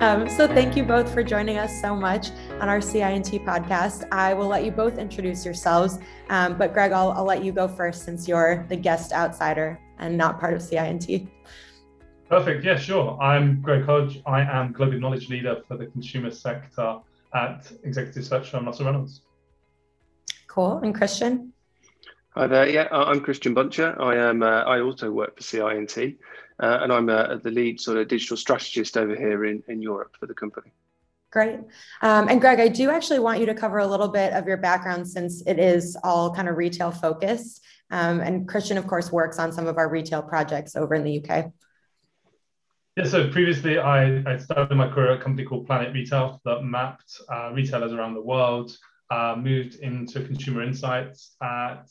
Um, so thank you both for joining us so much on our CINT podcast. I will let you both introduce yourselves, um, but Greg, I'll, I'll let you go first since you're the guest outsider and not part of CINT. Perfect. Yeah, sure. I'm Greg Hodge. I am Global Knowledge Leader for the consumer sector at Executive Search firm Russell Reynolds. Cool. And Christian? Hi there. Yeah, I'm Christian Buncher. I am. Uh, I also work for CINT, uh, and I'm uh, the lead sort of digital strategist over here in, in Europe for the company. Great. Um, and Greg, I do actually want you to cover a little bit of your background since it is all kind of retail focused. Um, and Christian, of course, works on some of our retail projects over in the UK. Yeah, so previously I, I started my career at a company called Planet Retail that mapped uh, retailers around the world, uh, moved into consumer insights at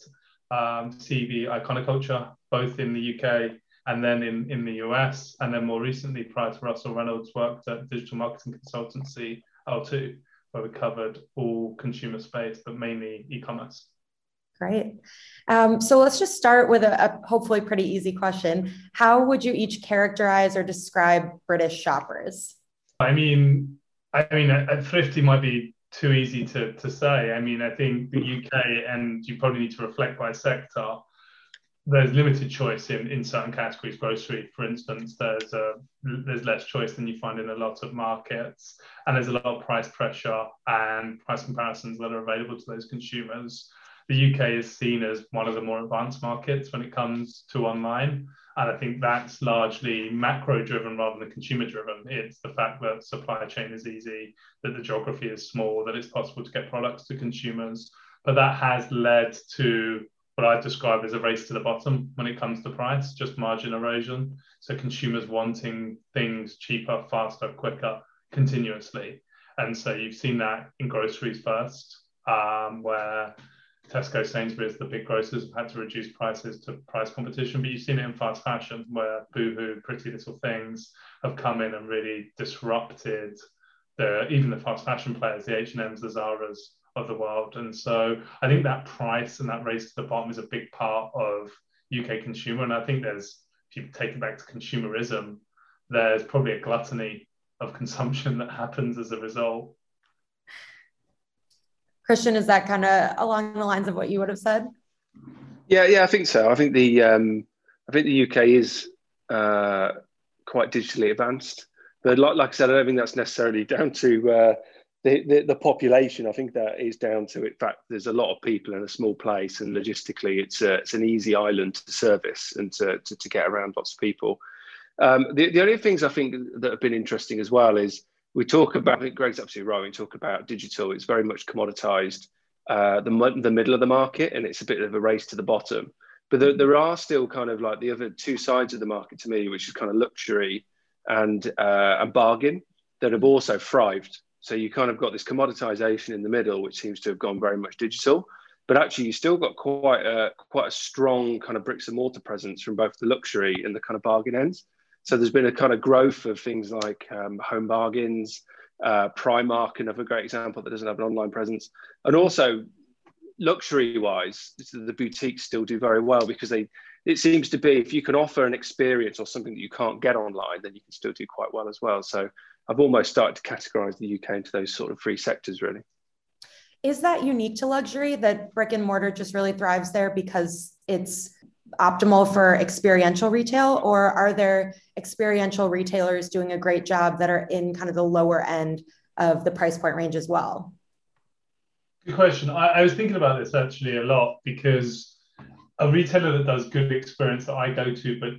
um, CB Iconoculture, both in the UK and then in, in the US. And then more recently, prior to Russell Reynolds, worked at digital marketing consultancy L2, where we covered all consumer space, but mainly e commerce. Great. Um, so let's just start with a, a, hopefully pretty easy question. How would you each characterize or describe British shoppers? I mean, I mean, a, a thrifty might be too easy to, to say. I mean, I think the UK, and you probably need to reflect by sector, there's limited choice in, in certain categories. Grocery, for instance, there's a, there's less choice than you find in a lot of markets, and there's a lot of price pressure and price comparisons that are available to those consumers. The UK is seen as one of the more advanced markets when it comes to online. And I think that's largely macro driven rather than consumer driven. It's the fact that supply chain is easy, that the geography is small, that it's possible to get products to consumers. But that has led to what I describe as a race to the bottom when it comes to price, just margin erosion. So consumers wanting things cheaper, faster, quicker, continuously. And so you've seen that in groceries first, um, where Tesco, Sainsbury's, the big grocers have had to reduce prices to price competition, but you've seen it in fast fashion where Boohoo, Pretty Little Things have come in and really disrupted the even the fast fashion players, the H&Ms, the Zaras of the world. And so I think that price and that race to the bottom is a big part of UK consumer. And I think there's, if you take it back to consumerism, there's probably a gluttony of consumption that happens as a result. Christian, is that kind of along the lines of what you would have said? Yeah, yeah, I think so. I think the um, I think the UK is uh, quite digitally advanced, but like, like I said, I don't think that's necessarily down to uh, the, the, population. I think that is down to in fact there's a lot of people in a small place, and logistically it's a, it's an easy island to service and to, to, to get around lots of people. Um, the, the only things I think that have been interesting as well is we talk about, I think Greg's absolutely right. We talk about digital, it's very much commoditized, uh, the, the middle of the market, and it's a bit of a race to the bottom. But there, there are still kind of like the other two sides of the market to me, which is kind of luxury and, uh, and bargain that have also thrived. So you kind of got this commoditization in the middle, which seems to have gone very much digital. But actually, you still got quite a quite a strong kind of bricks and mortar presence from both the luxury and the kind of bargain ends. So there's been a kind of growth of things like um, home bargains, uh, Primark, another great example that doesn't have an online presence, and also luxury wise, the boutiques still do very well because they. It seems to be if you can offer an experience or something that you can't get online, then you can still do quite well as well. So I've almost started to categorize the UK into those sort of three sectors, really. Is that unique to luxury that brick and mortar just really thrives there because it's optimal for experiential retail, or are there experiential retailers doing a great job that are in kind of the lower end of the price point range as well? Good question. I, I was thinking about this actually a lot because a retailer that does good experience that I go to, but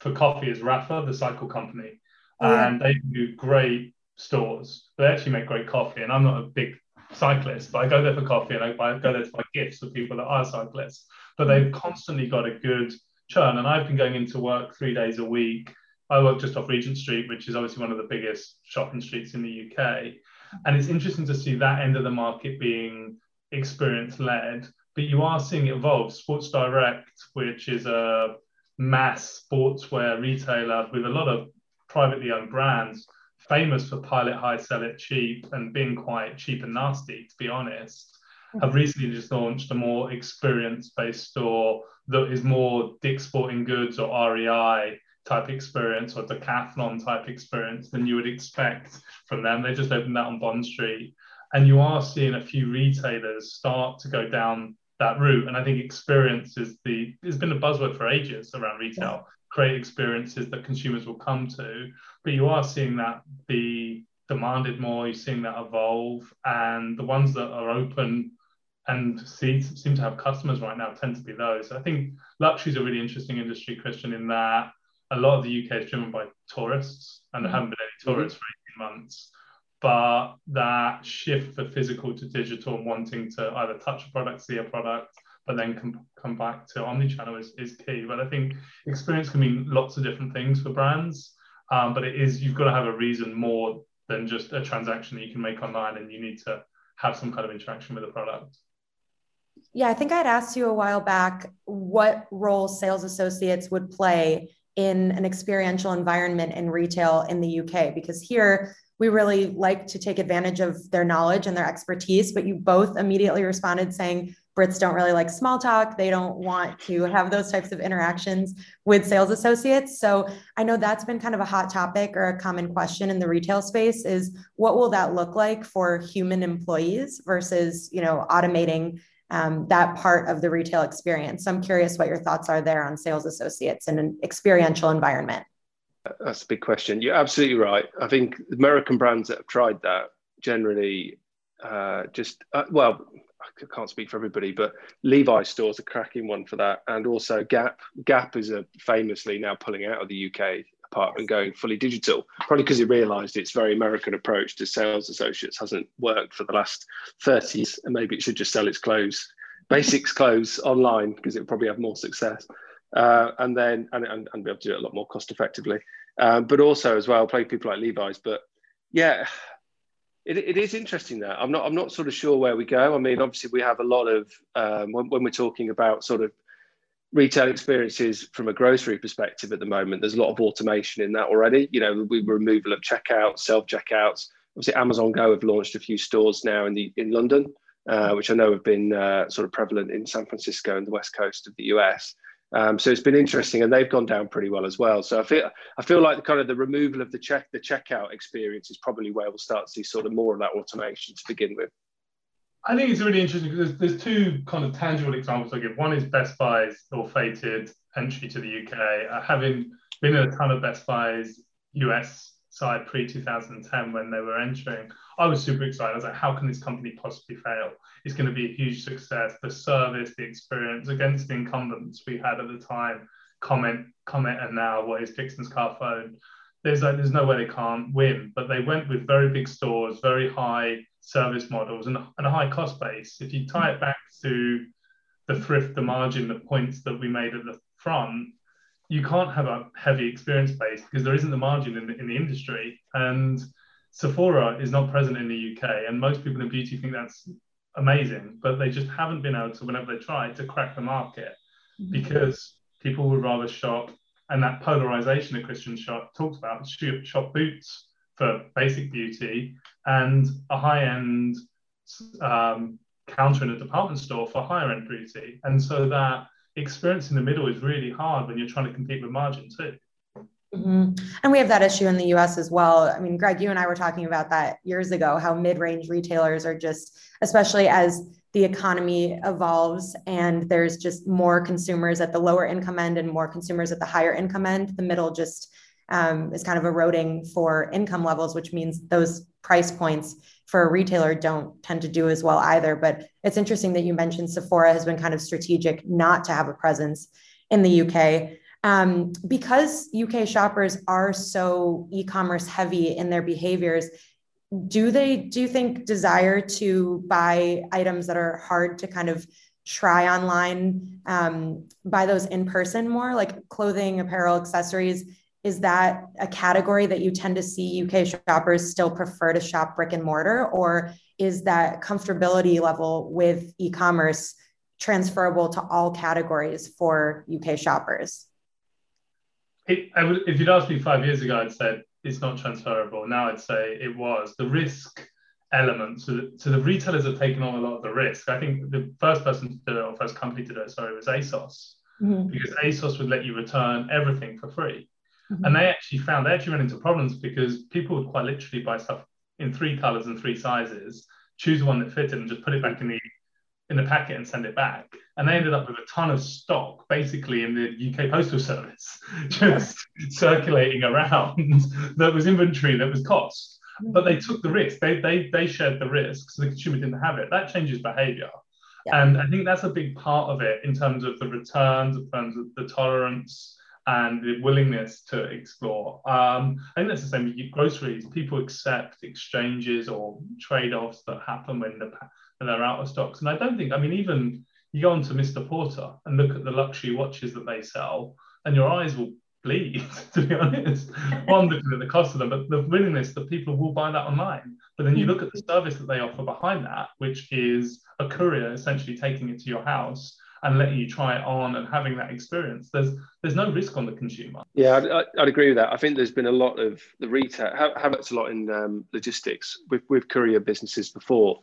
for coffee is Rapha, the cycle company. Oh, yeah. And they do great stores. They actually make great coffee. And I'm not a big cyclist, but I go there for coffee and I, I go there to buy gifts for people that are cyclists but hmm. they've constantly got a good churn. And I've been going into work three days a week. I work just off Regent Street, which is obviously one of the biggest shopping streets in the UK. And it's interesting to see that end of the market being experience led. But you are seeing it evolve. Sports Direct, which is a mass sportswear retailer with a lot of privately owned brands, famous for pilot high, sell it cheap, and being quite cheap and nasty, to be honest hmm. have recently just launched a more experience based store that is more Dick's Sporting Goods or REI type experience or decathlon type experience than you would expect from them. They just opened that on Bond Street. And you are seeing a few retailers start to go down that route. And I think experience is the it's been a buzzword for ages around retail. Create experiences that consumers will come to. But you are seeing that be demanded more. You're seeing that evolve, and the ones that are open and see, seem to have customers right now tend to be those. I think luxury is a really interesting industry, Christian, in that a lot of the UK is driven by tourists, and there mm-hmm. haven't been any tourists mm-hmm. for 18 months. But that shift for physical to digital and wanting to either touch a product, see a product, but then come, come back to omnichannel is, is key. But I think experience can mean lots of different things for brands. Um, but it is, you've got to have a reason more than just a transaction that you can make online and you need to have some kind of interaction with the product. Yeah, I think I'd asked you a while back what role sales associates would play in an experiential environment in retail in the UK, because here we really like to take advantage of their knowledge and their expertise. But you both immediately responded saying Brits don't really like small talk. They don't want to have those types of interactions with sales associates. So I know that's been kind of a hot topic or a common question in the retail space is what will that look like for human employees versus, you know, automating um, that part of the retail experience. So I'm curious what your thoughts are there on sales associates in an experiential environment. That's a big question. You're absolutely right. I think American brands that have tried that generally uh, just, uh, well, I can't speak for everybody, but Levi stores are cracking one for that. And also Gap. Gap is a famously now pulling out of the UK part and going fully digital, probably because it realised its very American approach to sales associates hasn't worked for the last 30s, and maybe it should just sell its clothes, basics clothes online because it would probably have more success, uh, and then and, and, and, be able to do it a lot more cost effectively. Um, but also as well, play people like Levi's. But yeah, it, it is interesting that I'm not I'm not sort of sure where we go. I mean, obviously we have a lot of um, when, when we're talking about sort of retail experiences from a grocery perspective at the moment there's a lot of automation in that already you know we removal of checkouts self checkouts obviously amazon go have launched a few stores now in the in london uh, which i know have been uh, sort of prevalent in san francisco and the west coast of the us um, so it's been interesting and they've gone down pretty well as well so i feel i feel like the kind of the removal of the check the checkout experience is probably where we'll start to see sort of more of that automation to begin with I think it's really interesting because there's, there's two kind of tangible examples I give. One is Best Buy's ill-fated entry to the UK. Uh, having been in a ton of Best Buy's US side pre 2010 when they were entering, I was super excited. I was like, how can this company possibly fail? It's going to be a huge success. The service, the experience against the incumbents we had at the time, Comet, Comet, and now what is Dixon's Carphone? There's like, there's no way they can't win, but they went with very big stores, very high service models and, and a high cost base. If you tie it back to the thrift, the margin, the points that we made at the front, you can't have a heavy experience base because there isn't the margin in the, in the industry. And Sephora is not present in the UK, and most people in beauty think that's amazing, but they just haven't been able to, whenever they try, to crack the market mm-hmm. because people would rather shop. And that polarization that Christian shop talked about, shop Boots for basic beauty and a high end um, counter in a department store for higher end beauty. And so that experience in the middle is really hard when you're trying to compete with margin too. Mm-hmm. And we have that issue in the US as well. I mean, Greg, you and I were talking about that years ago how mid range retailers are just, especially as the economy evolves and there's just more consumers at the lower income end and more consumers at the higher income end, the middle just um, is kind of eroding for income levels, which means those price points for a retailer don't tend to do as well either. But it's interesting that you mentioned Sephora has been kind of strategic not to have a presence in the UK. Um, because UK shoppers are so e-commerce heavy in their behaviors, do they do you think desire to buy items that are hard to kind of try online, um, buy those in person more, like clothing, apparel, accessories? Is that a category that you tend to see UK shoppers still prefer to shop brick and mortar, or is that comfortability level with e commerce transferable to all categories for UK shoppers? It, would, if you'd asked me five years ago, I'd said it's not transferable. Now I'd say it was. The risk element, so the, so the retailers have taken on a lot of the risk. I think the first person to do it, or first company to do it, sorry, was ASOS, mm-hmm. because ASOS would let you return everything for free Mm-hmm. And they actually found they actually ran into problems because people would quite literally buy stuff in three colors and three sizes, choose the one that fitted, and just put it back in the in the packet and send it back. And they ended up with a ton of stock basically in the UK Postal Service, just circulating around that was inventory that was cost. But they took the risk. They, they, they shared the risk, so the consumer didn't have it. That changes behavior. Yeah. And I think that's a big part of it in terms of the returns, in terms of the tolerance and the willingness to explore. Um, I think that's the same with groceries. People accept exchanges or trade offs that happen when, the, when they're out of stocks. And I don't think, I mean, even you go on to Mr. Porter and look at the luxury watches that they sell, and your eyes will bleed, to be honest. One, looking at the cost of them, but the willingness that people will buy that online. But then you look at the service that they offer behind that, which is a courier essentially taking it to your house and letting you try it on and having that experience. There's there's no risk on the consumer. Yeah, I'd, I'd agree with that. I think there's been a lot of the retail, Have, habits a lot in um, logistics with, with courier businesses before,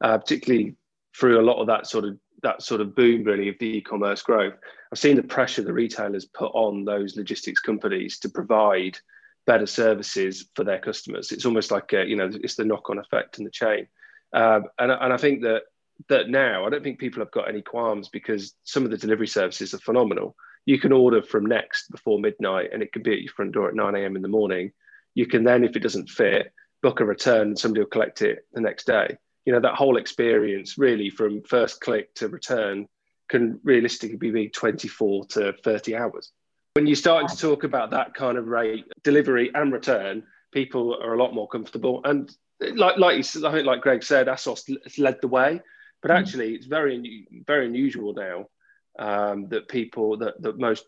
uh, particularly through a lot of that sort of that sort of boom really of the e-commerce growth. I've seen the pressure the retailers put on those logistics companies to provide better services for their customers. It's almost like a, you know it's the knock-on effect in the chain, um, and and I think that that now I don't think people have got any qualms because some of the delivery services are phenomenal. You can order from Next before midnight, and it can be at your front door at 9 a.m. in the morning. You can then, if it doesn't fit, book a return, and somebody will collect it the next day you know that whole experience really from first click to return can realistically be 24 to 30 hours when you're starting to talk about that kind of rate delivery and return people are a lot more comfortable and like like I think like Greg said ASOS led the way but mm. actually it's very very unusual now um, that people that, that most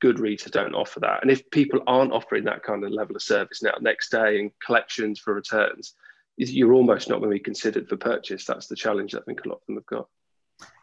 good retailers don't offer that and if people aren't offering that kind of level of service now next day and collections for returns you're almost not going to be considered for purchase. That's the challenge I think a lot of them have got.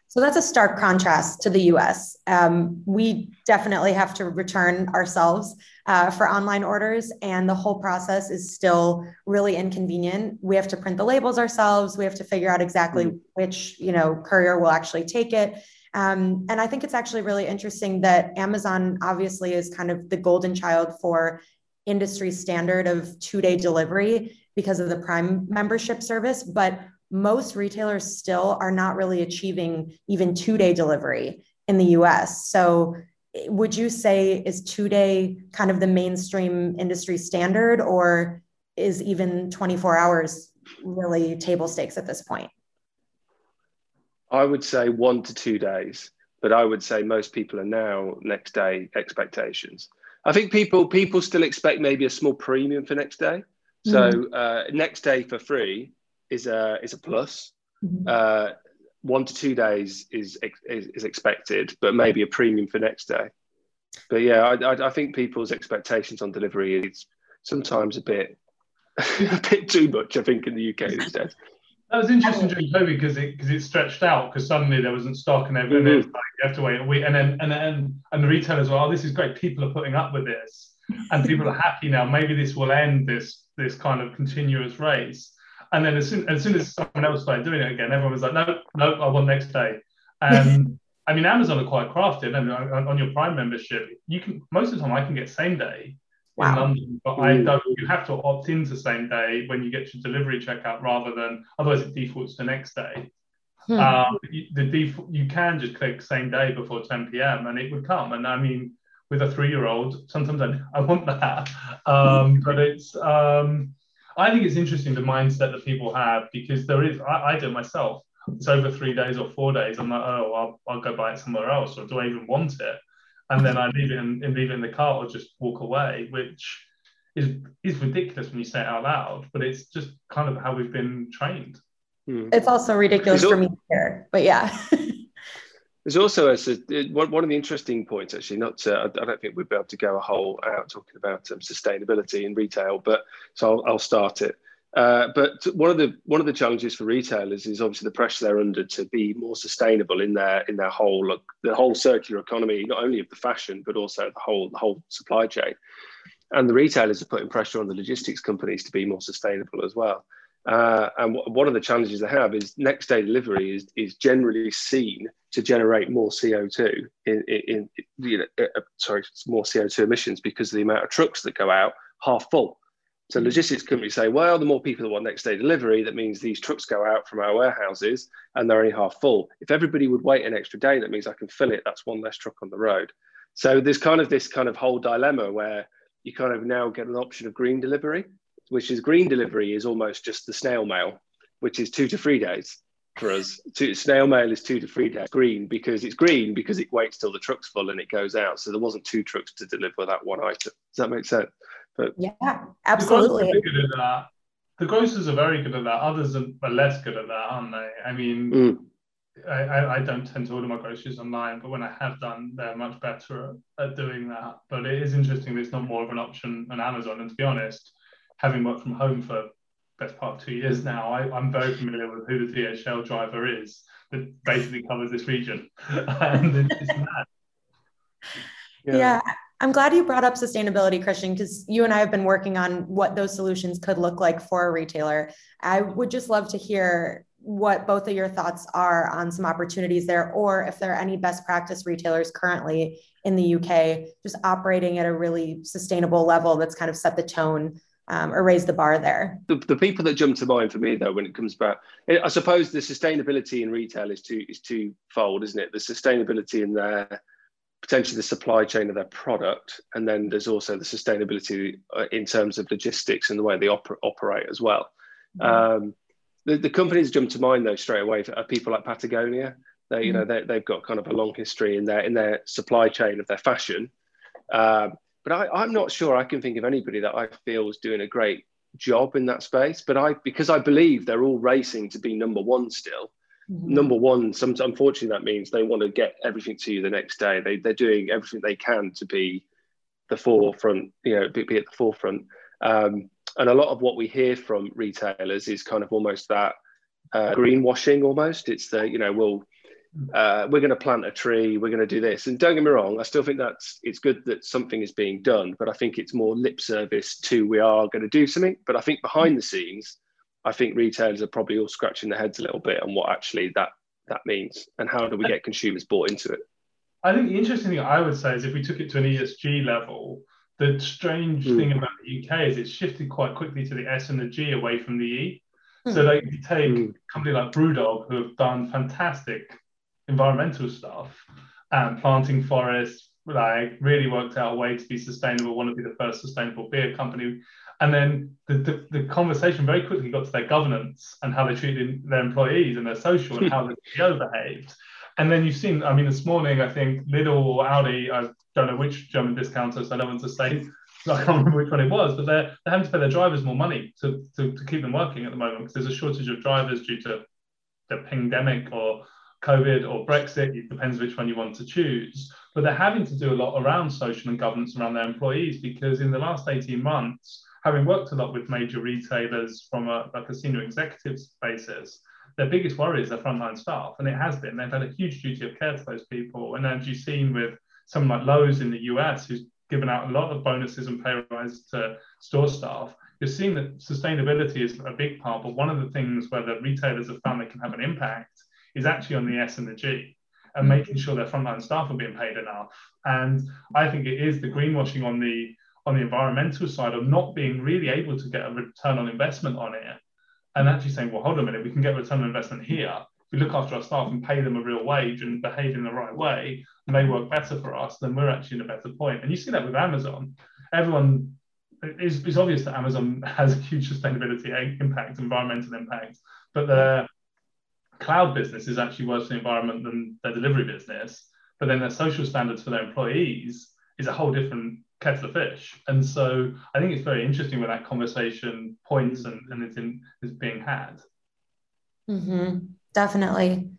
So that's a stark contrast to the US. Um, we definitely have to return ourselves uh, for online orders, and the whole process is still really inconvenient. We have to print the labels ourselves. We have to figure out exactly mm. which you know courier will actually take it. Um, and I think it's actually really interesting that Amazon obviously is kind of the golden child for industry standard of two day delivery because of the Prime membership service, but most retailers still are not really achieving even two day delivery in the US. So, would you say is two day kind of the mainstream industry standard, or is even 24 hours really table stakes at this point? I would say one to two days, but I would say most people are now next day expectations. I think people people still expect maybe a small premium for next day. So mm-hmm. uh, next day for free is a is a plus. Mm-hmm. Uh, one to two days is, is, is expected, but maybe a premium for next day. But yeah, I, I, I think people's expectations on delivery is sometimes a bit a bit too much. I think in the UK these days. That was interesting during COVID because it because it stretched out because suddenly there wasn't stock and everything. Mm-hmm. Like, you have to wait a week, and then and then and the retailers were, oh, this is great. People are putting up with this, and people are happy now. Maybe this will end this this kind of continuous race. And then as soon as, soon as someone else started doing it again, everyone was like, no, no, I want next day. And I mean, Amazon are quite crafted. I mean, on, your Prime membership, you can most of the time I can get same day wow. in London, but I don't. You have to opt into same day when you get your delivery checkout, rather than otherwise it defaults to next day. Hmm. Um, the default you can just click same day before 10 p.m. and it would come. And I mean, with a three-year-old. Sometimes I, I want that, um, but it's. Um, I think it's interesting the mindset that people have because there is. I, I do myself. It's over three days or four days. I'm like, oh, I'll, I'll go buy it somewhere else, or do I even want it? And then I leave it in, and leave it in the cart or just walk away, which is is ridiculous when you say it out loud. But it's just kind of how we've been trained. Hmm. It's also ridiculous for me here, but yeah. There's also a, one of the interesting points, actually. Not to, I don't think we'd be able to go a whole out talking about um, sustainability in retail, but so I'll, I'll start it. Uh, but one of the one of the challenges for retailers is obviously the pressure they're under to be more sustainable in their in their whole look, the whole circular economy, not only of the fashion but also the whole the whole supply chain. And the retailers are putting pressure on the logistics companies to be more sustainable as well. Uh, and w- one of the challenges they have is next day delivery is, is generally seen to generate more CO2 in, in, in you know, uh, uh sorry, more CO2 emissions because of the amount of trucks that go out half full. So logistics companies say, well, the more people that want next day delivery, that means these trucks go out from our warehouses and they're only half full. If everybody would wait an extra day, that means I can fill it. That's one less truck on the road. So there's kind of this kind of whole dilemma where you kind of now get an option of green delivery, which is green delivery is almost just the snail mail, which is two to three days for us. Two, snail mail is two to three days. Green because it's green because it waits till the truck's full and it goes out. So there wasn't two trucks to deliver that one item. Does that make sense? But yeah, absolutely. The, the grocers are very good at that. Others are less good at that, aren't they? I mean, mm. I, I, don't tend to order my groceries online, but when I have done, they're much better at, at doing that. But it is interesting that it's not more of an option on Amazon. And to be honest, having worked from home for best part of two years now, I, am very familiar with who the DHL driver is that basically covers this region. and it's mad. Yeah. yeah. I'm glad you brought up sustainability, Christian, because you and I have been working on what those solutions could look like for a retailer. I would just love to hear what both of your thoughts are on some opportunities there, or if there are any best practice retailers currently in the UK just operating at a really sustainable level that's kind of set the tone um, or raise the bar there. The, the people that jump to mind for me, though, when it comes back, I suppose the sustainability in retail is two is twofold, isn't it? The sustainability in their potentially the supply chain of their product, and then there's also the sustainability uh, in terms of logistics and the way they oper- operate as well. Mm-hmm. Um, the, the companies jump to mind though straight away are people like Patagonia. They, you know, mm-hmm. they, have got kind of a long history in their in their supply chain of their fashion. Um, but I, I'm not sure I can think of anybody that I feel is doing a great job in that space. But I, because I believe they're all racing to be number one still. Mm-hmm. Number one, some, unfortunately, that means they want to get everything to you the next day. They, they're doing everything they can to be the forefront, you know, be, be at the forefront. Um, and a lot of what we hear from retailers is kind of almost that uh, greenwashing almost. It's the, you know, we'll, uh, we're going to plant a tree, we're going to do this. And don't get me wrong, I still think that's it's good that something is being done, but I think it's more lip service to we are going to do something. But I think behind the scenes, I think retailers are probably all scratching their heads a little bit on what actually that that means and how do we get consumers bought into it. I think the interesting thing I would say is if we took it to an ESG level, the strange mm. thing about the UK is it's shifted quite quickly to the S and the G away from the E. So like you take mm. a company like Brewdog who have done fantastic environmental stuff and planting forests, like really worked out a way to be sustainable, want to be the first sustainable beer company. And then the, the, the, conversation very quickly got to their governance and how they treated their employees and their social and how the CEO behaved. And then you've seen, I mean, this morning, I think Lidl or Aldi, I don't know which German discounter, so I don't want to say, I can't remember which one it was, but they're, they're having to pay their drivers more money to, to, to keep them working at the moment because there's a shortage of drivers due to the pandemic or COVID or Brexit, it depends which one you want to choose. But they're having to do a lot around social and governance around their employees because in the last 18 months, having worked a lot with major retailers from a, like a senior executives basis, their biggest worry is their frontline staff. And it has been. They've had a huge duty of care to those people. And as you've seen with someone like Lowe's in the US, who's given out a lot of bonuses and pay rises to store staff, you're seeing that sustainability is a big part. But one of the things where the retailers have found they can have an impact is actually on the S and the G and mm. making sure their frontline staff are being paid enough. And I think it is the greenwashing on the on the environmental side of not being really able to get a return on investment on it and actually saying, well, hold on a minute, we can get return on investment here. If we look after our staff and pay them a real wage and behave in the right way, and they work better for us, then we're actually in a better point. And you see that with Amazon. Everyone it's, it's obvious that Amazon has a huge sustainability impact, environmental impact, but their cloud business is actually worse for the environment than their delivery business. But then their social standards for their employees is a whole different kettle of fish. And so I think it's very interesting where that conversation points and, and it's in, is being had. Mm-hmm. Definitely.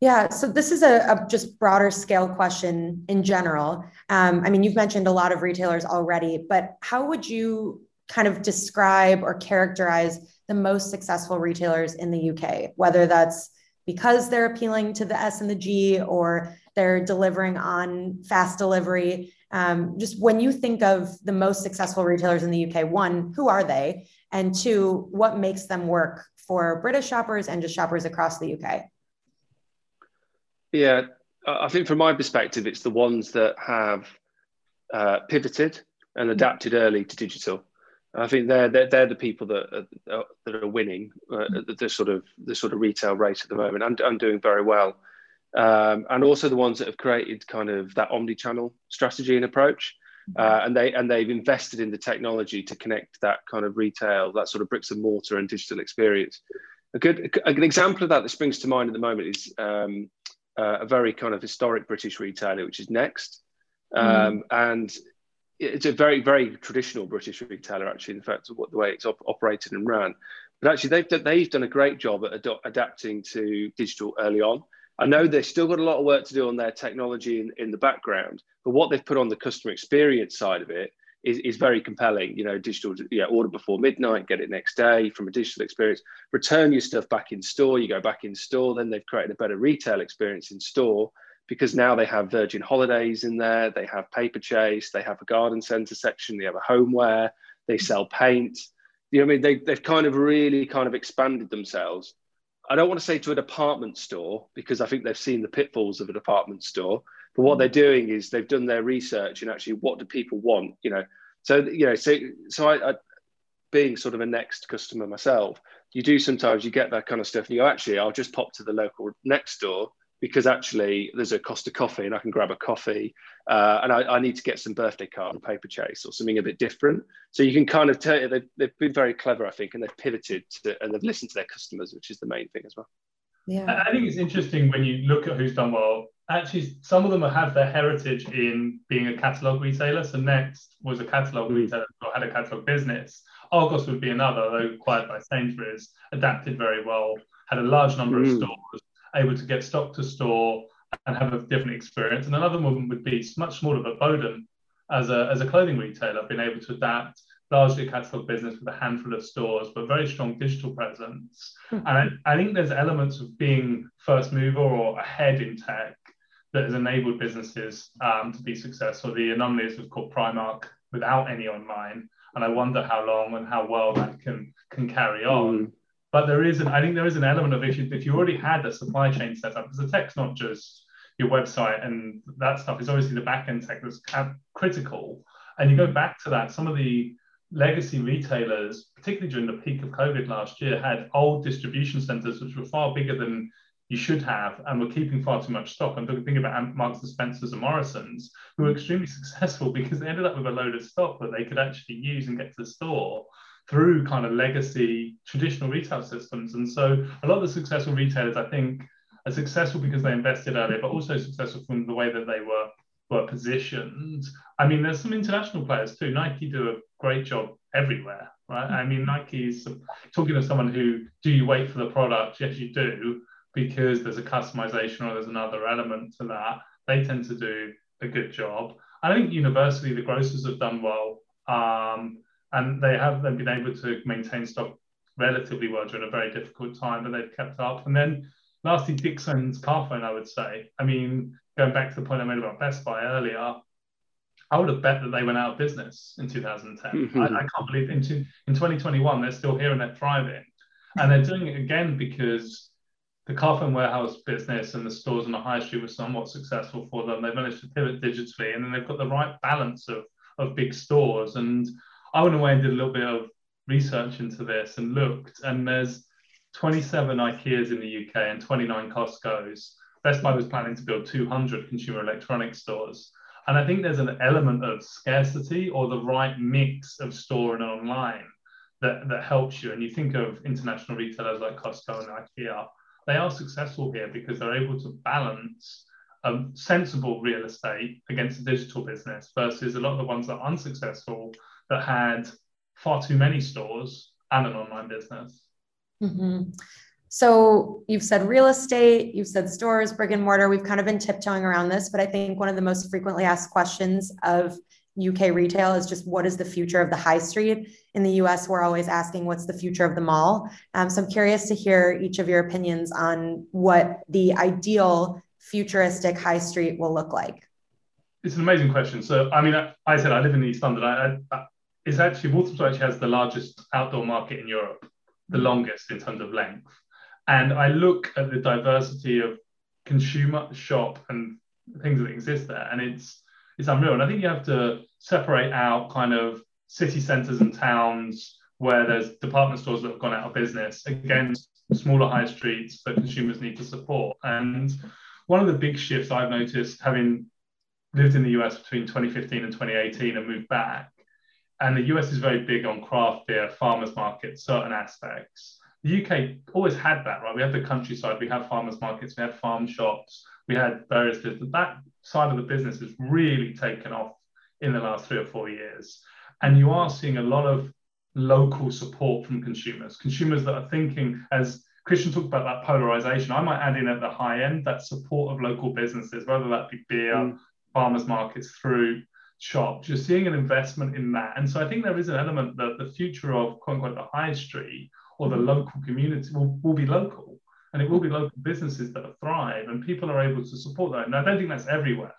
Yeah, so this is a, a, just broader scale question in general. Um, I mean, you've mentioned a lot of retailers already, but how would you kind of describe or characterize the most successful retailers in the UK, whether that's because they're appealing to the S and the G or they're delivering on fast delivery. Um, just when you think of the most successful retailers in the UK, one, who are they? And two, what makes them work for British shoppers and just shoppers across the UK? Yeah, I think from my perspective, it's the ones that have uh, pivoted and adapted early to digital. I think they're they're, they're the people that are, that are winning uh, the sort of the sort of retail race at the moment and, and doing very well, um, and also the ones that have created kind of that omni-channel strategy and approach, uh, and they and they've invested in the technology to connect that kind of retail, that sort of bricks and mortar and digital experience. A good an example of that that springs to mind at the moment is um, uh, a very kind of historic British retailer, which is Next, um, mm. and it's a very very traditional British retailer actually. In fact, of what the way it's op- operated and ran, but actually they've they've done a great job at ad- adapting to digital early on. I know they've still got a lot of work to do on their technology in, in the background, but what they've put on the customer experience side of it is, is very compelling. You know, digital, yeah, order before midnight, get it next day from a digital experience. Return your stuff back in store. You go back in store. Then they've created a better retail experience in store because now they have Virgin Holidays in there. They have Paperchase, They have a garden centre section. They have a homeware. They mm. sell paint. You know, I mean, they, they've kind of really kind of expanded themselves. I don't want to say to a department store because I think they've seen the pitfalls of a department store but what mm. they're doing is they've done their research and actually what do people want, you know. So you know, so so I, I being sort of a Next customer myself, you do sometimes you get that kind of stuff and you go, actually, I'll just pop to the local next door because actually there's a cost of coffee and I can grab a coffee uh, and I, I, need to get some birthday card and Paperchase or something a bit different. So you can kind of tell they've, they've been very clever, I think, and they've pivoted to, and they've listened to their customers, which is the main thing as well. Yeah, I think it's interesting when you look at who's done well actually some of them have their heritage in being a catalog retailer. So Next was a catalog mm. retailer or had a catalog business. Argos would be another, though acquired by Sainsbury's, adapted very well, had a large number mm. of stores, able to get stock to store and have a different experience. And another one would be much smaller, but Boden, as a, as a clothing retailer, been able to adapt largely a catalog business with a handful of stores, but very strong digital presence. Mm-hmm. And I, I, think there's elements of being first mover or ahead in tech that has enabled businesses um, to be successful. The anomaly is, of course, Primark without any online, and I wonder how long and how well that can can carry on. Mm. But there is an, I think there is an element of issue if you already had a supply chain set up, because the tech's not just your website and that stuff is obviously the back end tech that's critical. And you go back to that, some of the legacy retailers, particularly during the peak of COVID last year, had old distribution centers which were far bigger than you should have, and we're keeping far too much stock. I'm thinking about Marks and Spencers and Morrison's, who were extremely successful because they ended up with a load of stock that they could actually use and get to the store through kind of legacy traditional retail systems. And so a lot of the successful retailers, I think, are successful because they invested earlier, but also successful from the way that they were were positioned. I mean, there's some international players too. Nike do a great job everywhere, right? I mean, Nike's talking to someone who, do you wait for the product? Yes, you do because there's a customization or there's another element to that, they tend to do a good job. I think universally the grocers have done well, um, and they have then been able to maintain stock relatively well during a very difficult time, but they've kept up. And then lastly, Dixon's Carphone, I would say. I mean, going back to the point I made about Best Buy earlier, I would have bet that they went out of business in 2010. Mm-hmm. I, I, can't believe in, in 2021 they're still here and they're thriving. And they're doing it again because the Carphone warehouse business and the stores on the high street were somewhat successful for them. They managed to pivot digitally, and then they've got the right balance of of big stores. And I went away and did a little bit of research into this and looked, and there's 27 IKEAs in the UK and 29 Costco's. Best Buy was planning to build 200 consumer electronics stores. And I think there's an element of scarcity or the right mix of store and online that, that helps you. And you think of international retailers like Costco and IKEA, they are successful here because they're able to balance um, sensible real estate against a digital business versus a lot of the ones that are unsuccessful that had far too many stores and an online business. Mm-hmm. So you've said real estate, you've said stores, brick and mortar. We've kind of been tiptoeing around this, but I think one of the most frequently asked questions of UK retail is just what is the future of the high street? In the US, we're always asking what's the future of the mall. Um, so I'm curious to hear each of your opinions on what the ideal futuristic high street will look like. It's an amazing question. So, I mean, I, I said I live in East London. I, I, it's actually Walthamstow actually has the largest outdoor market in Europe, the mm. longest in terms of length. And I look at the diversity of consumer shop and things that exist there, and it's it's unreal. And I think you have to separate out kind of city centres and towns where there's department stores that have gone out of business against smaller high streets that consumers need to support. And one of the big shifts I've noticed, having lived in the US between 2015 and 2018 and moved back, and the US is very big on craft beer, farmers markets, certain aspects. The UK always had that, right? We had the countryside, we had farmers markets, we had farm shops, we had various businesses. That side of the business has really taken off in the last three or four years. And you are seeing a lot of local support from consumers, consumers that are thinking, as Christian talked about that polarization, I might add in at the high end that support of local businesses, whether that be beer, mm. farmers markets, through shops. You're seeing an investment in that. And so I think there is an element that the future of quote unquote the high street or the local community will, will be local. And it will be local businesses that thrive and people are able to support that. And I don't think that's everywhere.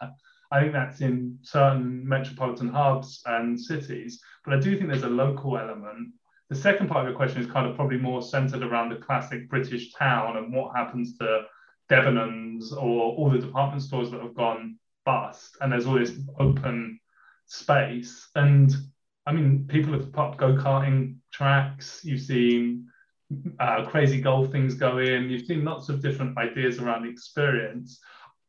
I think that's in certain metropolitan hubs and cities. But I do think there's a local element. The second part of your question is kind of probably more centered around the classic British town and what happens to Debenhams or all the department stores that have gone bust. And there's all this open space. And I mean, people have popped go karting tracks. You've seen uh, crazy golf things go in. You've seen lots of different ideas around the experience.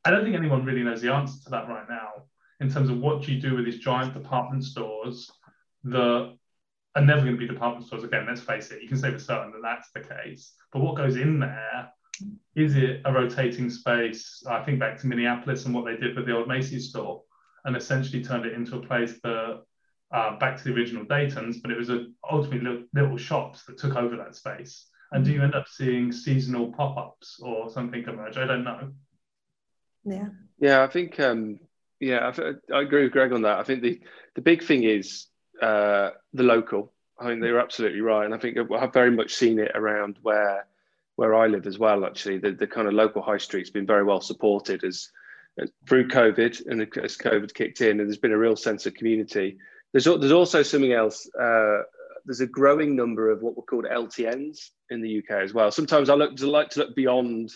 I don't think anyone really knows the answer to that right now in terms of what do you do with these giant department stores that are never going to be department stores again. Let's face it, you can say for certain that that's the case. But what goes in there? Is it a rotating space? I think back to Minneapolis and what they did with the old Macy's store and essentially turned it into a place that uh, back to the original Dayton's, but it was a, ultimately little, little, shops that took over that space. And do you end up seeing seasonal pop ups or something emerge? I don't know. Yeah. Yeah, I think, um, yeah, I, I, agree with Greg on that. I think the, the big thing is uh, the local. I mean, they're absolutely right. And I think I've very much seen it around where where I live as well, actually. The, the kind of local high street's been very well supported as, as through COVID and as COVID kicked in, and there's been a real sense of community there's, there's also something else. Uh, there's a growing number of what were called LTNs in the UK as well. Sometimes I look to like to look beyond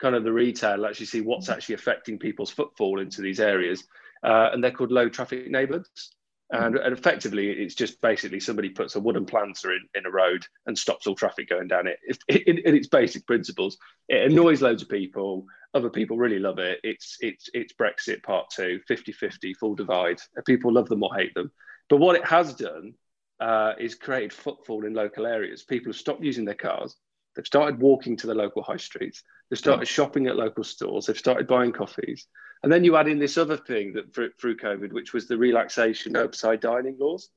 kind of the retail, actually see what's actually affecting people's footfall into these areas. Uh, and they're called low traffic neighbourhoods. And, and, effectively, it's just basically somebody puts a wooden planter in, in a road and stops all traffic going down it. In, in its basic principles, it annoys loads of people. Other people really love it. It's it's it's Brexit part two, 50-50, full divide. People love them or hate them. But what it has done uh, is created footfall in local areas. People have stopped using their cars. They've started walking to the local high streets. They've started shopping at local stores. They've started buying coffees. And then you add in this other thing that through, through COVID, which was the relaxation of curbside dining laws.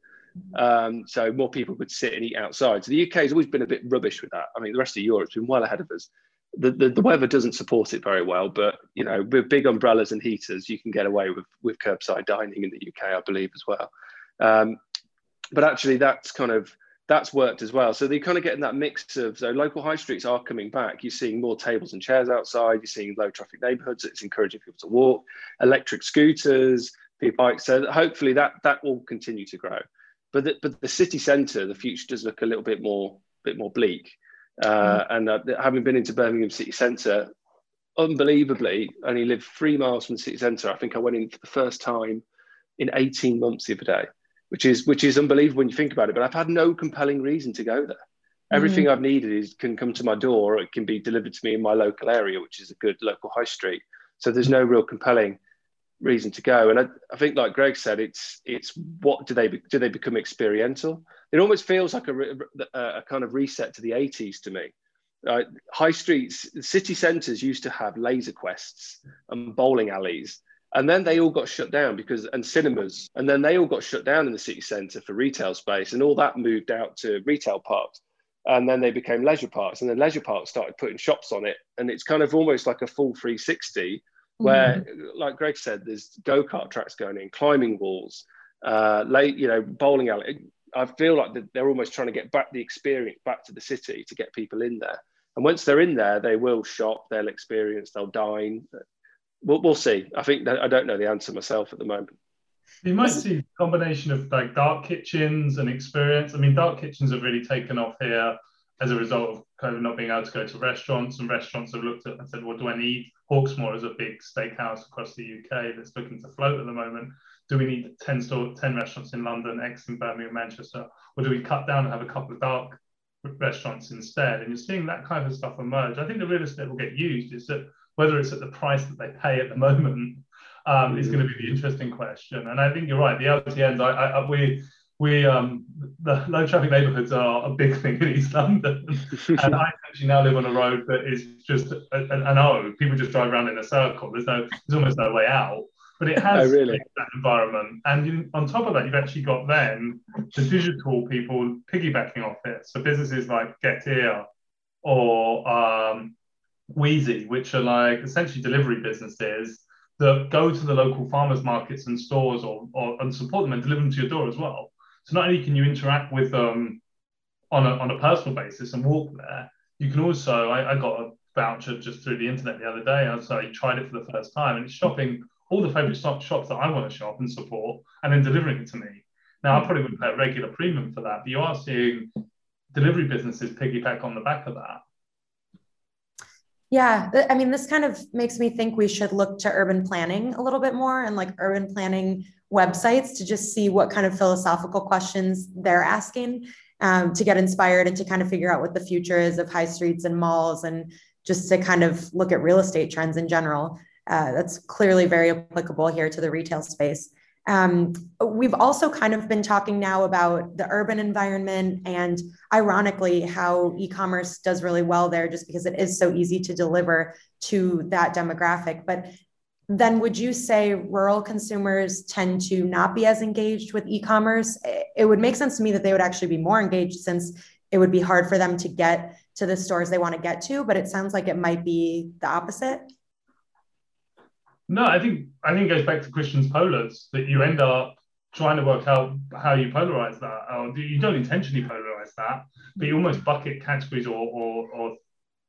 Um, so more people could sit and eat outside. So the UK has always been a bit rubbish with that. I mean, the rest of Europe's been well ahead of us. The, the, the, weather doesn't support it very well, but you know, with big umbrellas and heaters, you can get away with, with curbside dining in the UK, I believe, as well. Um, but actually, that's kind of that's worked as well. So they're kind of getting that mix of so local high streets are coming back. You're seeing more tables and chairs outside. You're seeing low traffic neighbourhoods. It's encouraging people to walk. Electric scooters, people bikes. So hopefully that that will continue to grow. But the, but the city centre, the future does look a little bit more bit more bleak. Uh, mm. And uh, having been into Birmingham city centre, unbelievably, only lived three miles from the city centre. I think I went in for the first time in 18 months the other day which is which is unbelievable when you think about it. But I've had no compelling reason to go there. Everything mm-hmm. I've needed is can come to my door, or it can be delivered to me in my local area, which is a good local high street. So there's no real compelling reason to go. And I, I think, like Greg said, it's it's what do they do? They become experiential. It almost feels like a, a, a kind of reset to the 80s to me. Uh, high streets, city centres used to have laser quests and bowling alleys and then they all got shut down because and cinemas and then they all got shut down in the city centre for retail space and all that moved out to retail parks. And then they became leisure parks and then leisure parks started putting shops on it. And it's kind of almost like a full 360 where mm-hmm. like greg said there's go-kart tracks going in climbing walls uh late you know bowling alley. I feel like they're almost trying to get back the experience back to the city to get people in there. And once they're in there they will shop they'll experience they'll dine we'll, we'll see. I think I don't know the answer myself at the moment. You might see a combination of like dark kitchens and experience. I mean, dark kitchens have really taken off here as a result of kind of not being able to go to restaurants, and restaurants have looked at and said, "What do I need Hawksmoor is a big steakhouse across the UK that's looking to float at the moment. Do we need 10 store, 10 restaurants in London, X in Birmingham, Manchester, or do we cut down and have a couple of dark restaurants instead? And you're seeing that kind of stuff emerge. I think the real estate will get used. Is that whether it's at the price that they pay at the moment um, is going to be the interesting question. And I think you're right. The LTNs, I, I, we we um, the low traffic neighbourhoods are a big thing in East London, and I actually now live on a road that is just a, a, an O. People just drive around in a circle. There's no, there's almost no way out. But it has oh, really? that environment, and you, on top of that, you've actually got then the digital people piggybacking off it. So businesses like Getir or um, Weezy, which are like essentially delivery businesses that go to the local farmers markets and stores or, or and support them and deliver them to your door as well. So not only can you interact with them on a, on a personal basis and walk there, you can also, I, I got a voucher just through the internet the other day. And so I tried it for the first time and it's shopping all the favorite shops that I want to shop and support and then delivering it to me. Now, I probably wouldn't pay a regular premium for that, but you are seeing delivery businesses piggyback on the back of that. Yeah, I mean, this kind of makes me think we should look to urban planning a little bit more and like urban planning websites to just see what kind of philosophical questions they're asking um, to get inspired and to kind of figure out what the future is of high streets and malls and just to kind of look at real estate trends in general. Uh, that's clearly very applicable here to the retail space. Um, we've also kind of been talking now about the urban environment and ironically how e-commerce does really well there just because it is so easy to deliver to that demographic. But then would you say rural consumers tend to not be as engaged with e-commerce? It would make sense to me that they would actually be more engaged since it would be hard for them to get to the stores they want to get to but it sounds like it might be the opposite no i think i think it goes back to christian's polars that you end up trying to work out how you polarize that or you don't intentionally polarize that but you almost bucket categories or, or, or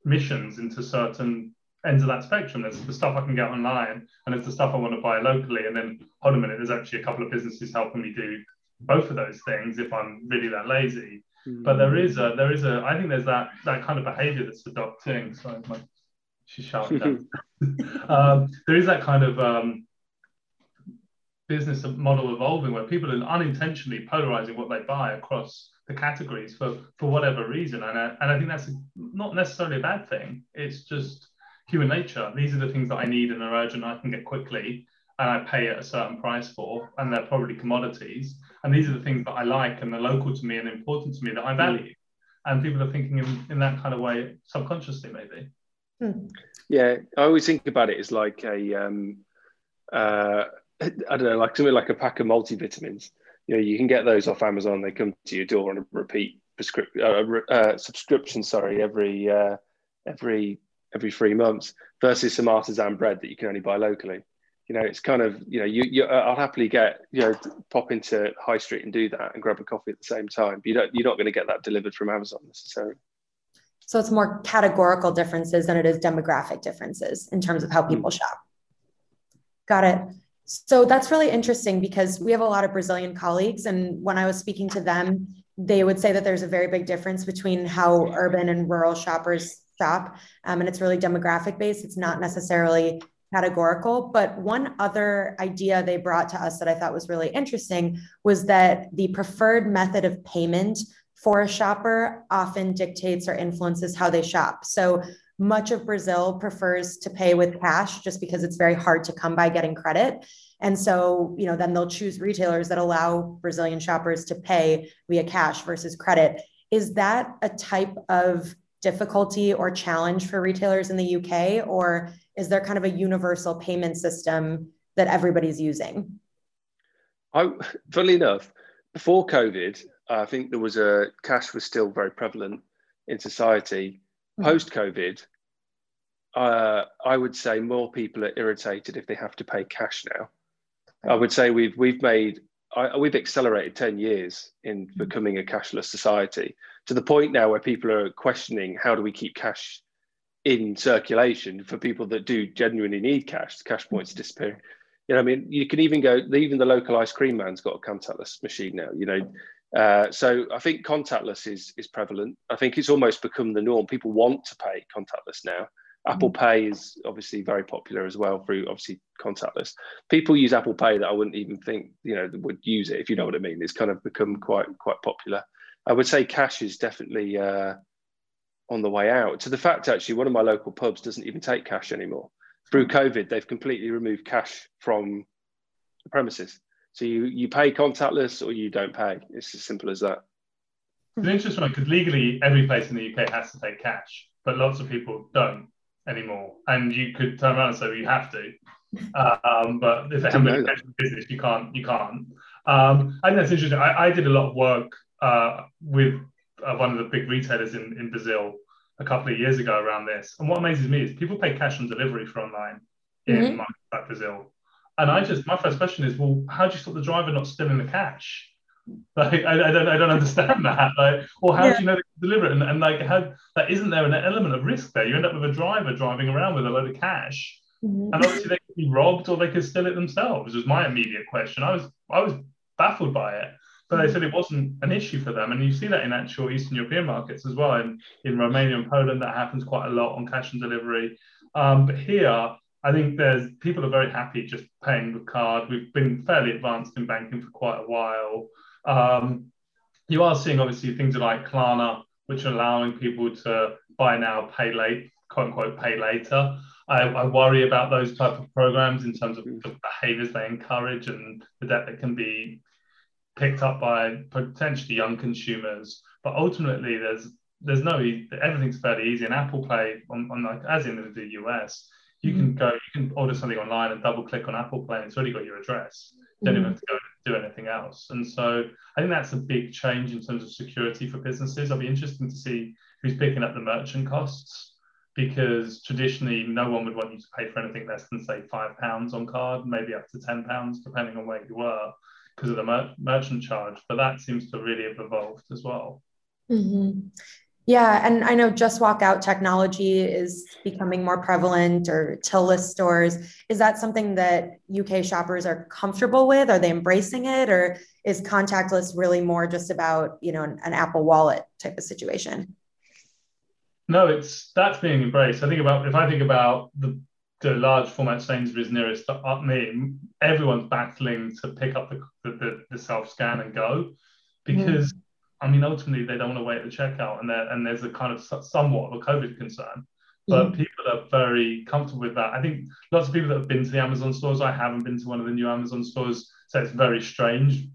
missions into certain ends of that spectrum. There's the stuff I can get online, and there's the stuff I want to buy locally. And then, hold a minute, there's actually a couple of businesses helping me do both of those things if I'm really that lazy. Mm. But there is a, there is a, I think there's that that kind of behaviour that's adopting. Sorry, my, um, there is that kind of um, business model evolving where people are unintentionally polarizing what they buy across the categories for for whatever reason, and I, and I think that's not necessarily a bad thing. It's just human nature. These are the things that I need and are urgent, I can get quickly, and I pay at a certain price for, and they're probably commodities. And these are the things that I like and they're local to me and important to me that I value. And people are thinking in, in that kind of way subconsciously, maybe. Hmm. Yeah, I always think about it as like a, um, uh, I don't know, like something like a pack of multivitamins. You know, you can get those off Amazon. They come to your door on a repeat prescription, uh, uh, subscription. Sorry, every uh, every every three months versus some artisan bread that you can only buy locally. You know, it's kind of you know, you, you I'll happily get you know pop into high street and do that and grab a coffee at the same time. But you don't you're not going to get that delivered from Amazon necessarily. So it's more categorical differences than it is demographic differences in terms of how people mm. shop. Got it. So that's really interesting because we have a lot of Brazilian colleagues, and when I was speaking to them, they would say that there's a very big difference between how urban and rural shoppers shop. Um, and it's really demographic based. It's not necessarily categorical. But one other idea they brought to us that I thought was really interesting was that the preferred method of payment for a shopper often dictates or influences how they shop. So much of Brazil prefers to pay with cash just because it's very hard to come by getting credit. And so, you know, then they'll choose retailers that allow Brazilian shoppers to pay via cash versus credit. Is that a type of difficulty or challenge for retailers in the UK? Or is there kind of a universal payment system that everybody's using? I, funnily enough, before COVID, I think there was a cash was still very prevalent in society. Mm-hmm. Post COVID, uh, I would say more people are irritated if they have to pay cash now. I would say we've we've made I, we've accelerated ten years in mm-hmm. becoming a cashless society to the point now where people are questioning how do we keep cash in circulation for people that do genuinely need cash. The cash points disappearing. You know, I mean, you can even go. Even the local ice cream man's got a contactless machine now. You know, uh, so I think contactless is is prevalent. I think it's almost become the norm. People want to pay contactless now, Apple Pay is obviously very popular as well through obviously contactless. People use Apple Pay that I wouldn't even think you know would use it if you know what I mean. It's kind of become quite quite popular. I would say cash is definitely uh, on the way out. To the fact actually, one of my local pubs doesn't even take cash anymore. Through COVID, they've completely removed cash from the premises. So you you pay contactless or you don't pay. It's as simple as that. It's an interesting one because legally every place in the UK has to take cash, but lots of people don't anymore. And you could turn around and say well, you have to, um, but if they haven't been business, you can't. You can't. Um, I think that's interesting. I, I did a lot of work uh, with uh, one of the big retailers in, in Brazil a couple of years ago around this. And what amazes me is people pay cash on delivery for online in mm-hmm. like Brazil. And I just, my first question is, well, how do you stop the driver not stealing the cash? Like, I, I don't, I don't understand that. Like, or how yeah. do you know they can deliver it? And, and like, how, like, isn't there an element of risk there? You end up with a driver driving around with a load of cash, mm-hmm. and obviously they could be robbed or they could steal it themselves. Was my immediate question. I was, I was baffled by it. But they said it wasn't an issue for them. And you see that in actual Eastern European markets as well. In, in Romania and Poland, that happens quite a lot on cash and delivery. Um, but here, I think there's people are very happy just paying with card. We've been fairly advanced in banking for quite a while. Um, you are seeing obviously things like Klarna, which are allowing people to buy now, pay late, quote unquote, pay later. I, I, worry about those type of programs in terms of the behaviors they encourage and the debt that can be picked up by potentially young consumers. But ultimately, there's there's no everything's fairly easy. And Apple Pay on, on like as in the US, you mm-hmm. can go you can order something online and double click on Apple Pay and it's already got your address. You don't mm-hmm. even have to go do anything else. And so I think that's a big change in terms of security for businesses. I'll be interested to see who's picking up the merchant costs because traditionally no one would want you to pay for anything less than say five pounds on card, maybe up to ten pounds depending on where you were because of the mer- merchant charge. But that seems to really have evolved as well. Mm-hmm. Yeah, and I know just walk out technology is becoming more prevalent or tillless stores. Is that something that UK shoppers are comfortable with? Are they embracing it or is contactless really more just about, you know, an, an Apple wallet type of situation? No, it's that's being embraced. I think about if I think about the the large format Sainsbury's nearest up me, everyone's battling to pick up the the, the self scan and go because mm. I mean, ultimately, they don't want to wait at the checkout, and there, and there's a kind of somewhat of a COVID concern. But mm. people are very comfortable with that. I think lots of people that have been to the Amazon stores, I haven't been to one of the new Amazon stores, so it's very strange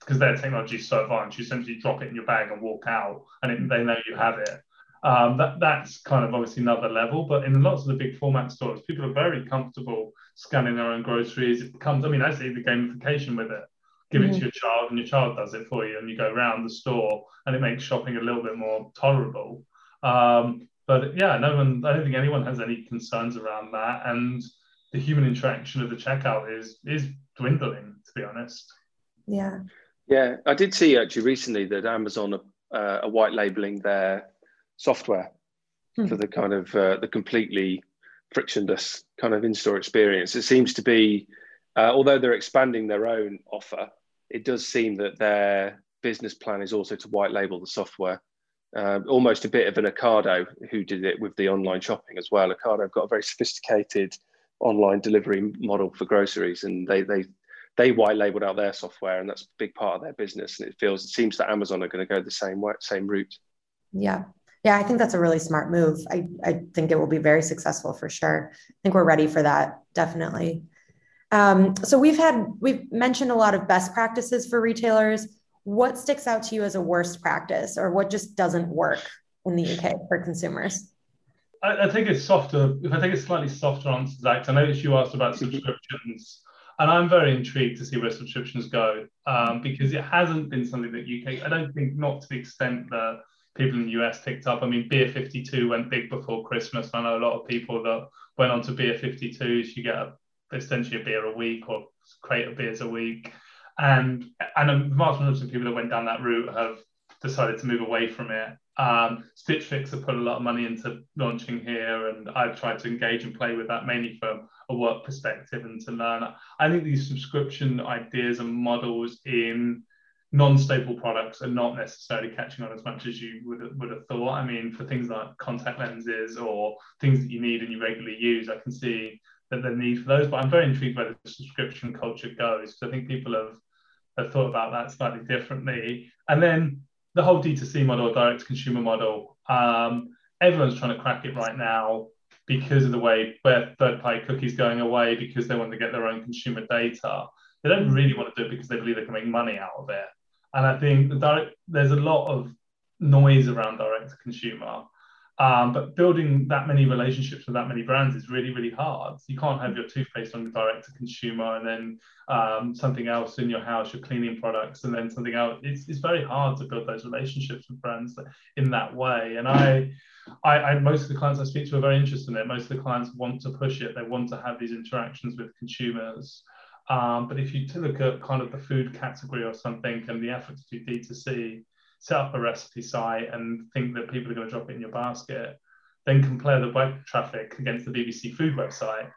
because their technology is so advanced. You simply drop it in your bag and walk out, and it, they know you have it. Um, that that's kind of obviously another level. But in lots of the big format stores, people are very comfortable scanning their own groceries. It becomes, I mean, I see the gamification with it give mm-hmm. it to your child and your child does it for you and you go around the store and it makes shopping a little bit more tolerable. Um, but yeah no one i don't think anyone has any concerns around that. And the human interaction of the checkout is is dwindling to be honest. Yeah. Yeah i did see actually recently that amazon uh, are white labeling their software hmm. for the kind of uh, the completely frictionless kind of in-store experience. It seems to be uh, although they're expanding their own offer it does seem that their business plan is also to white label the software. Uh, almost a bit of an Ocado who did it with the online shopping as well. Ocado have got a very sophisticated online delivery model for groceries, and they they they white labeled out their software, and that's a big part of their business. And it feels it seems that Amazon are going to go the same way, same route. Yeah, yeah, I think that's a really smart move. I I think it will be very successful for sure. I think we're ready for that, definitely. Um, so we've had we've mentioned a lot of best practices for retailers. What sticks out to you as a worst practice, or what just doesn't work in the UK for consumers? I, I think it's softer. If I take a slightly softer answer, Zach, I noticed you asked about subscriptions, and I'm very intrigued to see where subscriptions go um, because it hasn't been something that UK. I don't think not to the extent that people in the US picked up. I mean, Beer 52 went big before Christmas. I know a lot of people that went on to Beer 52s. You get a essentially a beer a week or crate of beers a week. And and a vast majority of people that went down that route have decided to move away from it. Um, Stitch Fix have put a lot of money into launching here, and I've tried to engage and play with that mainly from a work perspective and to learn. I think these subscription ideas and models in non-staple products are not necessarily catching on as much as you would would have thought. I mean, for things like contact lenses or things that you need and you regularly use, I can see that the need for those. But I'm very intrigued where the subscription culture goes because I think people have have thought about that slightly differently. And then the whole D2C model, direct to consumer model, um, everyone's trying to crack it right now because of the way where third party cookies going away because they want to get their own consumer data. They don't really want to do it because they believe they can make money out of it. And I think the direct, there's a lot of noise around direct to consumer. Um, but building that many relationships with that many brands is really, really hard. You can't have your toothpaste on direct to consumer and then um, something else in your house, your cleaning products, and then something else. It's, it's very hard to build those relationships with brands in that way. And I, I, I, most of the clients I speak to are very interested in it. Most of the clients want to push it. They want to have these interactions with consumers. Um, but if you look at kind of the food category or something and the effort to do D2C, set up a recipe site and think that people are going to drop it in your basket, then compare the web traffic against the BBC food website,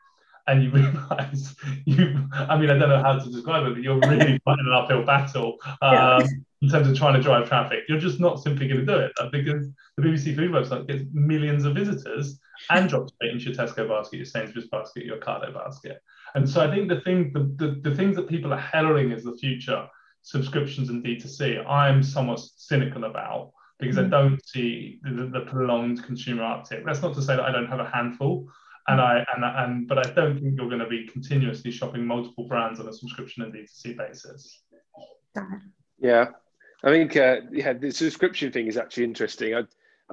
and you realize you, I mean, I don't know how to describe it, but you're really fighting an uphill battle um, yeah. in terms of trying to drive traffic. You're just not simply going to do it because the BBC food website gets millions of visitors and drops it into your Tesco basket, your Sainsbury's basket, your Ocado basket. And so I think the thing, the, the, the things that people are heralding as the future, subscriptions and D2C, I'm somewhat cynical about because. I don't see the, the, prolonged consumer uptick. That's not to say that I don't have a handful, and I and and but I don't think you're going to be continuously shopping multiple brands on a subscription and D2C basis. Yeah, I think uh, yeah, the subscription thing is actually interesting. I,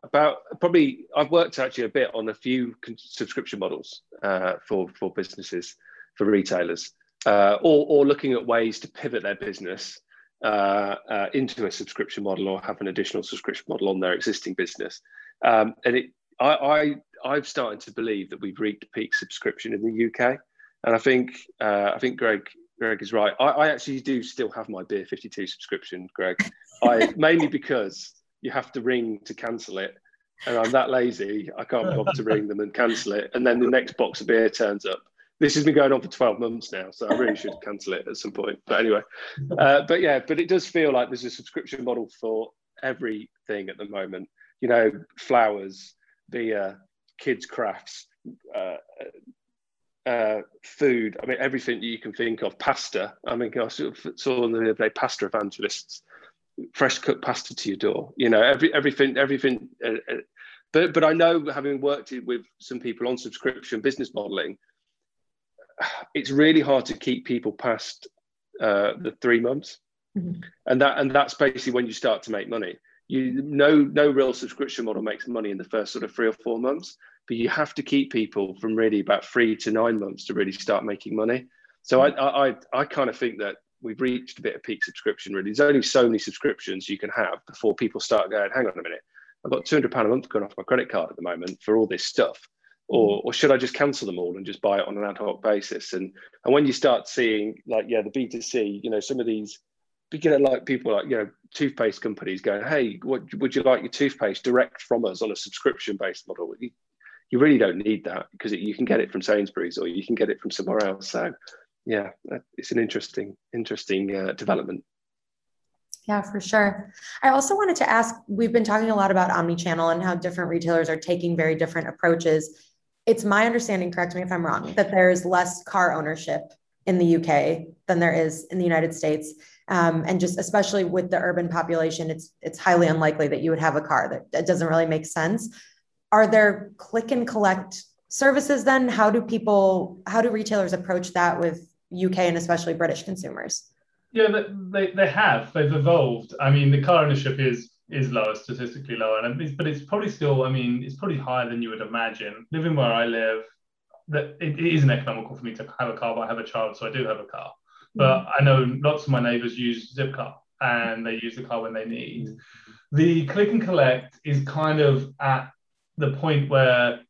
about probably I've worked actually a bit on a few subscription models uh, for for businesses for retailers, uh, or, or looking at ways to pivot their business uh, uh, into a subscription model or have an additional subscription model on their existing business. Um, and it, I, I, I've started to believe that we've reached peak subscription in the UK. And I think, uh, I think Greg, Greg is right. I, I actually do still have my Beer 52 subscription, Greg. I mainly because you have to ring to cancel it and I'm that lazy, I can't bother to ring them and cancel it. And then the next box of beer turns up this has been going on for 12 months now, so I really should cancel it at some point. But anyway, uh, but yeah, but it does feel like there's a subscription model for everything at the moment. You know, flowers, beer, kids' crafts, uh, uh, food. I mean, everything you can think of. Pasta. I mean, I saw on the other day pasta evangelists, fresh cooked pasta to your door. You know, every everything, everything. Uh, uh, but but I know, having worked with some people on subscription business modeling it's really hard to keep people past uh, the three months, mm-hmm. and that and that's basically when you start to make money. You no no real subscription model makes money in the first sort of three or four months, but you have to keep people from really about three to nine months to really start making money. So mm-hmm. I I I kind of think that we've reached a bit of peak subscription. Really, there's only so many subscriptions you can have before people start going. Hang on a minute, I've got two hundred pound a month going off my credit card at the moment for all this stuff or, or should I just cancel them all and just buy it on an ad hoc basis? And and when you start seeing like yeah the B two C, you know some of these beginner like people like you know toothpaste companies going, hey, what would you like your toothpaste direct from us on a subscription based model? You, you really don't need that because you can get it from Sainsbury's or you can get it from somewhere else. So yeah, it's an interesting interesting uh, development. Yeah, for sure. I also wanted to ask we've been talking a lot about omni-channel and how different retailers are taking very different approaches it's my understanding, correct me if I'm wrong, that there's less car ownership in the UK than there is in the United States. Um, and just especially with the urban population, it's it's highly unlikely that you would have a car. That, that doesn't really make sense. Are there click and collect services then? How do people, how do retailers approach that with UK and especially British consumers? Yeah, they, they have. They've evolved. I mean, the car ownership is is lower, statistically lower, and it's, but it's probably still. I mean, it's probably higher than you would imagine. Living where I live, that it, it isn't economical for me to have a car, but I have a child, so I do have a car. But mm. I know lots of my neighbours use Zipcar, and they use the car when they need. The click and collect is kind of at the point where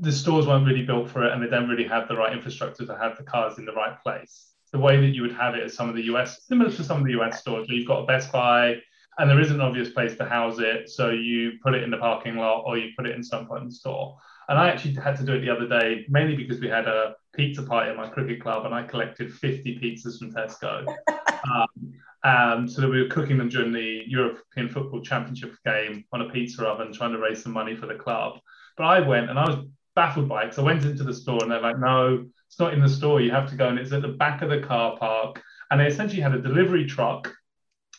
the stores weren't really built for it, and they don't really have the right infrastructure to have the cars in the right place. The way that you would have it at some of the US, similar to some of the US stores, where you've got a Best Buy, and there isn't an obvious place to house it. So you put it in the parking lot or you put it in some point in the store. And I actually had to do it the other day, mainly because we had a pizza party at my cricket club and I collected 50 pizzas from Tesco. um, Um, so that we were cooking them during the European Football Championship game on a pizza oven, trying to raise some money for the club. But I went and I was baffled by it because I went into the store and they're like, no, it's not in the store. You have to go and it's at the back of the car park. And they essentially had a delivery truck.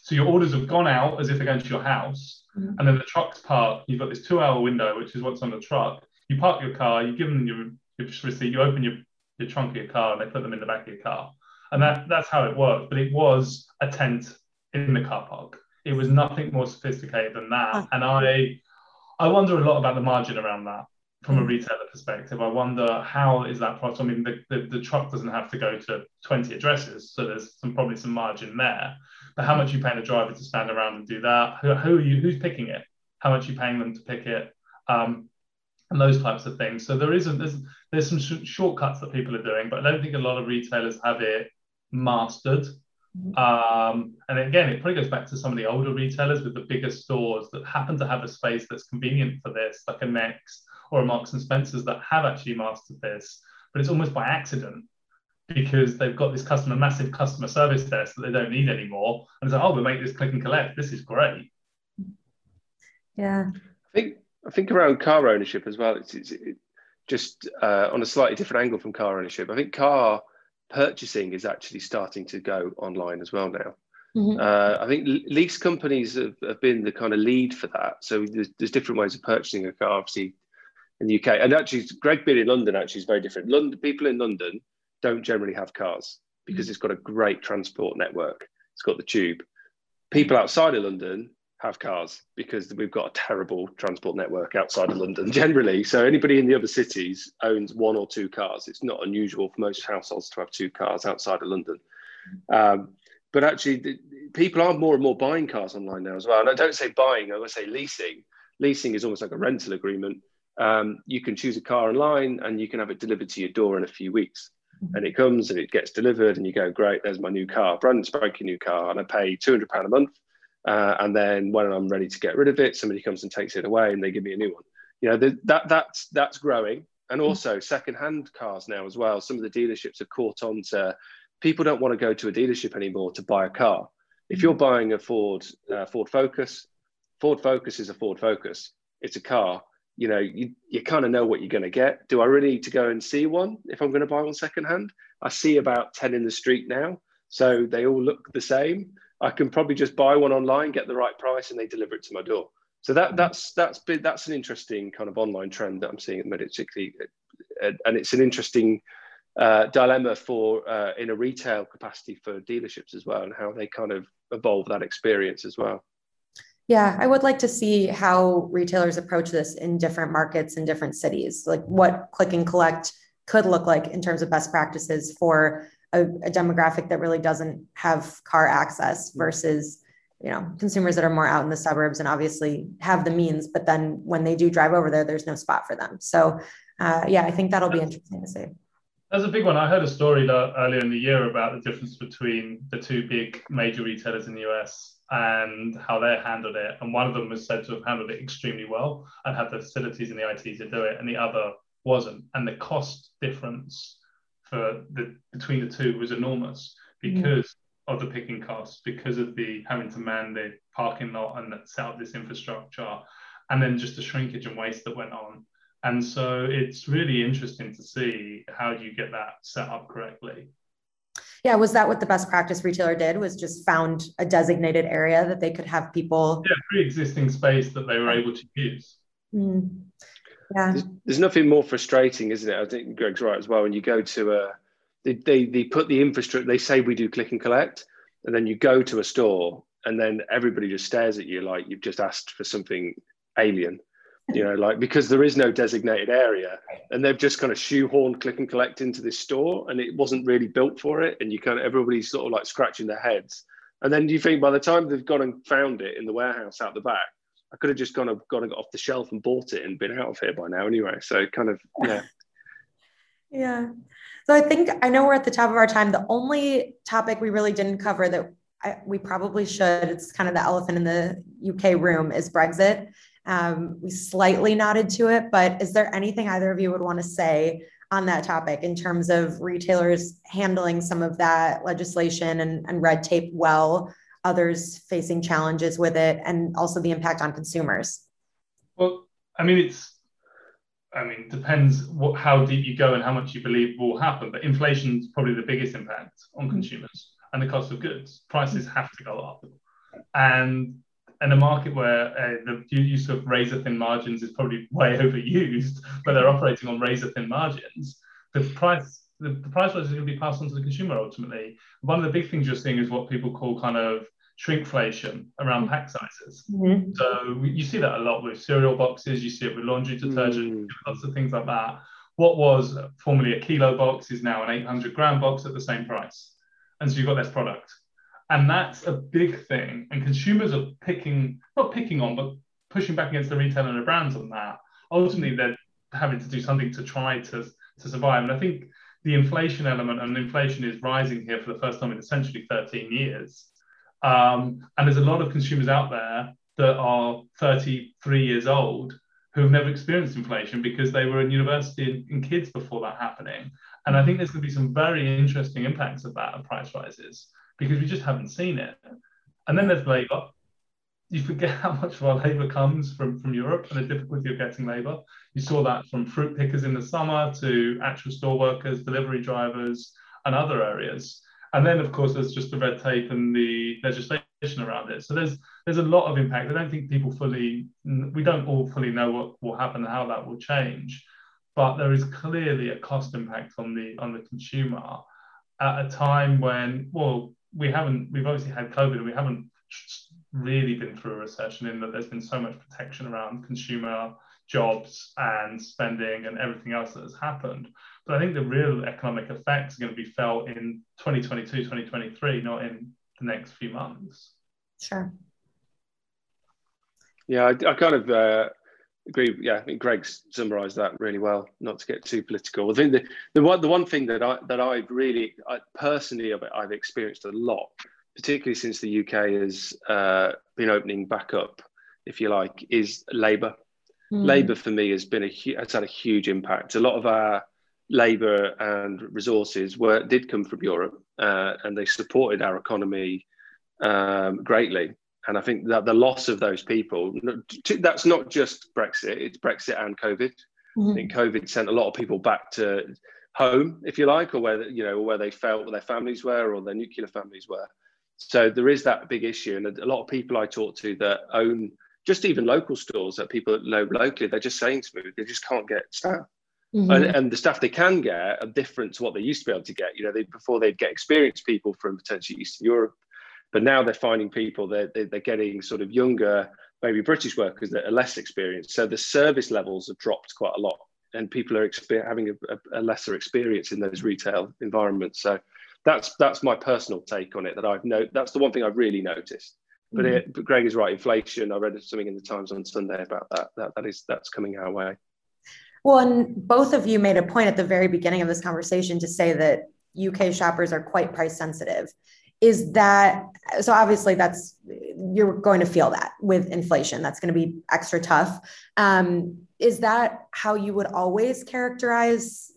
So your orders have gone out as if they're going to your house. Mm-hmm. And then the truck's parked. You've got this two hour window, which is what's on the truck. You park your car, you give them your, your receipt, you open your, your trunk of your car, and they put them in the back of your car. And that, that's how it worked. But it was a tent in the car park. It was nothing more sophisticated than that. And I I wonder a lot about the margin around that from a mm. retailer perspective. I wonder how is that process? I mean, the, the, the, truck doesn't have to go to 20 addresses, so there's some probably some margin there. But how much are you paying a driver to stand around and do that? Who, who are you? Who's picking it? How much are you paying them to pick it? Um, and those types of things. So there isn't there's there's some sh- shortcuts that people are doing, but I don't think a lot of retailers have it mastered. Mm-hmm. Um, and again, it probably goes back to some of the older retailers with the bigger stores that happen to have a space that's convenient for this, like a Next or a Marks and Spencers that have actually mastered this, but it's almost by accident because they've got this customer massive customer service desk that they don't need anymore, and it's like, oh, we'll make this click and collect. This is great. Yeah, I think I think around car ownership as well. It's, it's it, just uh, on a slightly different angle from car ownership. I think car purchasing is actually starting to go online as well now. Mm-hmm. Uh, I think lease companies have, have, been the kind of lead for that. So there's, there's, different ways of purchasing a car, obviously, in the UK. And actually, Greg being in London actually is very different. London people in London don't generally have cars because mm-hmm. it's got a great transport network. It's got the tube. People outside of London have cars because we've got a terrible transport network outside of London generally. So anybody in the other cities owns one or two cars. It's not unusual for most households to have two cars outside of London. Um, but actually, the, people are more and more buying cars online now as well. And I don't say buying; I would say leasing. Leasing is almost like a rental agreement. Um, you can choose a car online, and you can have it delivered to your door in a few weeks. And it comes and it gets delivered, and you go, "Great, there's my new car, brand spanking new car," and I pay two hundred pound a month uh, and then when I'm ready to get rid of it, somebody comes and takes it away, and they give me a new one. You know, the, that that's that's growing, and mm. also second-hand cars now as well. Some of the dealerships have caught on to people don't want to go to a dealership anymore to buy a car. If you're mm. buying a Ford uh, Ford Focus, Ford Focus is a Ford Focus. It's a car. You know, you, you kind of know what you're going to get. Do I really need to go and see one if I'm going to buy one secondhand? I see about 10 in the street now. So they all look the same. I can probably just buy one online, get the right price, and they deliver it to my door. So that mm. that's that's been, that's an interesting kind of online trend that I'm seeing at the minute, particularly, uh, and it's an interesting uh, dilemma for uh, in a retail capacity for dealerships as well, and how they kind of evolve that experience as well. Yeah, I would like to see how retailers approach this in different markets and different cities, like what click and collect could look like in terms of best practices for a, a demographic that really doesn't have car access versus you know consumers that are more out in the suburbs and obviously have the means but then when they do drive over there there's no spot for them. So uh, yeah i think that'll be interesting to see. That's a big one. I heard a story earlier in the year about the difference between the two big major retailers in the US and how they handled it. And one of them was said to have handled it extremely well and had the facilities and the IT to do it, and the other wasn't. And the cost difference for the between the two was enormous because mm. of the picking costs, because of the having to man the parking lot and set up this infrastructure, and then just the shrinkage and waste that went on. And so it's really interesting to see how you get that set up correctly. Yeah, was that what the best practice retailer did? Was just found a designated area that they could have people? Yeah, pre-existing space that they were able to use. Mm yeah there's, there's, nothing more frustrating isn't it i think greg's right as well when you go to a they, they, they put the infrastructure they say we do click and collect and then you go to a store and then everybody just stares at you like you've just asked for something alien you know like because there is no designated area and they've just kind of shoehorned click and collect into this store and it wasn't really built for it and you kind of everybody's sort of like scratching their heads and then you think by the time they've gone and found it in the warehouse out the back I could have just gone, gone and got off the shelf and bought it and been out of here by now anyway. So kind of, yeah. yeah. So I think I know we're at the top of our time. The only topic we really didn't cover that I, we probably should, it's kind of the elephant in the UK room, is Brexit. Um, we slightly nodded to it, but is there anything either of you would want to say on that topic in terms of retailers handling some of that legislation and, and red tape well others facing challenges with it, and also the impact on consumers? Well, I mean, it's I mean, depends what how deep you go and how much you believe will happen. But inflation is probably the biggest impact on consumers and the cost of goods. Prices have to go up, and in a market where uh, the use of razor thin margins is probably way overused, where they're operating on razor thin margins, the price the, the price rise is going to be passed on to the consumer ultimately. One of the big things you're seeing is what people call kind of shrinkflation around pack sizes. Mm-hmm. So you see that a lot with cereal boxes, you see it with laundry detergent, mm. lots of things like that. What was formerly a kilo box is now an 800 gram box at the same price. And so you've got less product. And that's a big thing. And consumers are picking, not picking on, but pushing back against the retailer and the brands on that. Ultimately, they're having to do something to try to, to survive. And I think the inflation element, and inflation is rising here for the first time in essentially 13 years. Um, and there's a lot of consumers out there that are 33 years old who have never experienced inflation because they were in university and, kids before that happening. And I think there's going to be some very interesting impacts of that of price rises because we just haven't seen it. And then there's labour. You forget how much of our labour comes from, from Europe and the difficulty of getting labour. You saw that from fruit pickers in the summer to actual store workers, delivery drivers, and other areas. And then, of course, there's just the red tape and the legislation around it. So there's there's a lot of impact. I don't think people fully, we don't all fully know what will happen and how that will change, but there is clearly a cost impact on the on the consumer at a time when, well, we haven't, we've obviously had COVID and we haven't really been through a recession in that there's been so much protection around consumer jobs and spending and everything else that has happened. But I think the real economic effects are going to be felt in 2022, 2023, not in the next few months. Sure. Yeah, I, I kind of uh, agree. Yeah, I think Greg's summarised that really well. Not to get too political. I think the, the one the one thing that I that I've really I, personally I've experienced a lot, particularly since the UK has uh, been opening back up, if you like, is labour. Mm. Labour for me has been a has had a huge impact. A lot of our labour and resources were did come from Europe, uh, and they supported our economy um, greatly. And I think that the loss of those people, that's not just Brexit, it's Brexit and COVID. Mm-hmm. I think COVID sent a lot of people back to home, if you like, or where you know where they felt where their families were or their nuclear families were. So there is that big issue, and a lot of people I talk to that own just even local stores that people know locally, they're just saying to me they just can't get staff. Mm-hmm. And, and, the stuff they can get are different to what they used to be able to get. You know, they, before they'd get experienced people from potentially Eastern Europe, but now they're finding people that they're, they're, getting sort of younger, maybe British workers that are less experienced. So the service levels have dropped quite a lot, and people are having a, a, lesser experience in those retail environments. So that's that's my personal take on it. That I've no, that's the one thing I've really noticed. But, mm-hmm. it, but Greg is right. Inflation. I read something in the Times on Sunday about that. That that is that's coming our way. Well, and both of you made a point at the very beginning of this conversation to say that UK shoppers are quite price sensitive. Is that so? Obviously, that's you're going to feel that with inflation. That's going to be extra tough. Um, is that how you would always characterize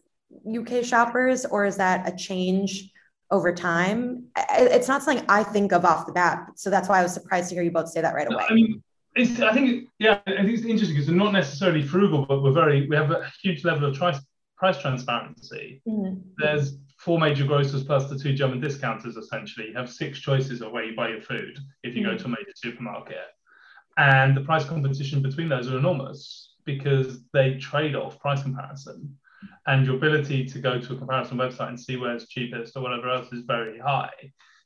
UK shoppers, or is that a change over time? It's not something I think of off the bat. So that's why I was surprised to hear you both say that right away. I mean, it's, I think, yeah, I think it's interesting because we're not necessarily frugal, but we're very, we have a huge level of price, price transparency. Mm-hmm. There's four major grocers plus the two German discounters essentially. You have six choices of where you buy your food if you go hmm. to a major supermarket. And the price competition between those are enormous because they trade off price comparison. And your ability to go to a comparison website and see where it's cheapest or whatever else is very high.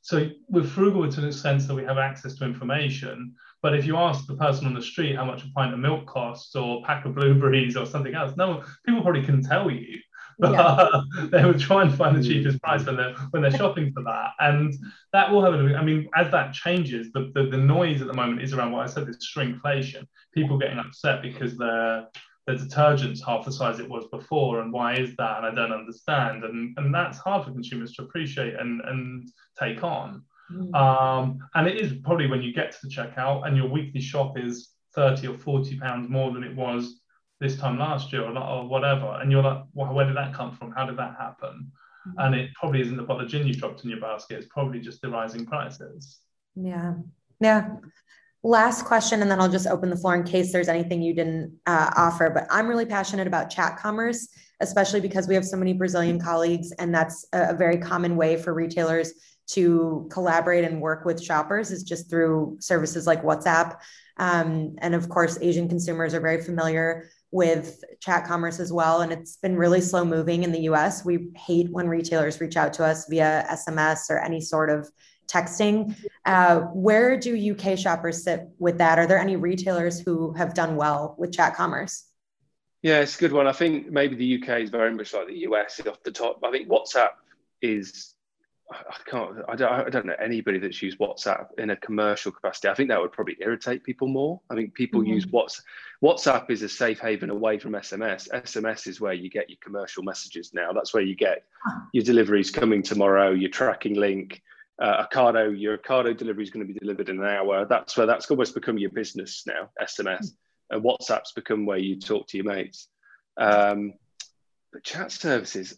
So we're frugal to the sense that we have access to information, but if you ask the person on the street how much a pint of milk costs or a pack of blueberries or something else, no people probably can tell you. But yeah. they would try and find the cheapest price when they're when they're shopping for that. And that will have I mean, as that changes, the, the, the noise at the moment is around what I said, this shrinkflation. People getting upset because their their detergent's half the size it was before, and why is that? And I don't understand. And and that's hard for consumers to appreciate and and take on. Mm. Um, and it is probably when you get to the checkout and your weekly shop is 30 or 40 pounds more than it was this time last year or, or whatever. And you're like, well, where did that come from? How did that happen? Mm. And it probably isn't the bottle of gin you dropped in your basket. It's probably just the rising prices. Yeah. Yeah. Last question, and then I'll just open the floor in case there's anything you didn't uh, offer. But I'm really passionate about chat commerce, especially because we have so many Brazilian colleagues, and that's a, a very common way for retailers to collaborate and work with shoppers is just through services like WhatsApp. Um, and of course, Asian consumers are very familiar with chat commerce as well. And it's been really slow moving in the US. We hate when retailers reach out to us via SMS or any sort of texting. Uh, where do UK shoppers sit with that? Are there any retailers who have done well with chat commerce? Yeah, it's a good one. I think maybe the UK is very much like the US off the top. I think WhatsApp is I can't. I don't, I don't know anybody that's used WhatsApp in a commercial capacity. I think that would probably irritate people more. I think people mm-hmm. use WhatsApp. WhatsApp is a safe haven away from SMS. SMS is where you get your commercial messages now. That's where you get your deliveries coming tomorrow. Your tracking link. Uh, Ocado, your Ocado delivery is going to be delivered in an hour. That's where that's almost become your business now. SMS and WhatsApp's become where you talk to your mates. Um, but chat services,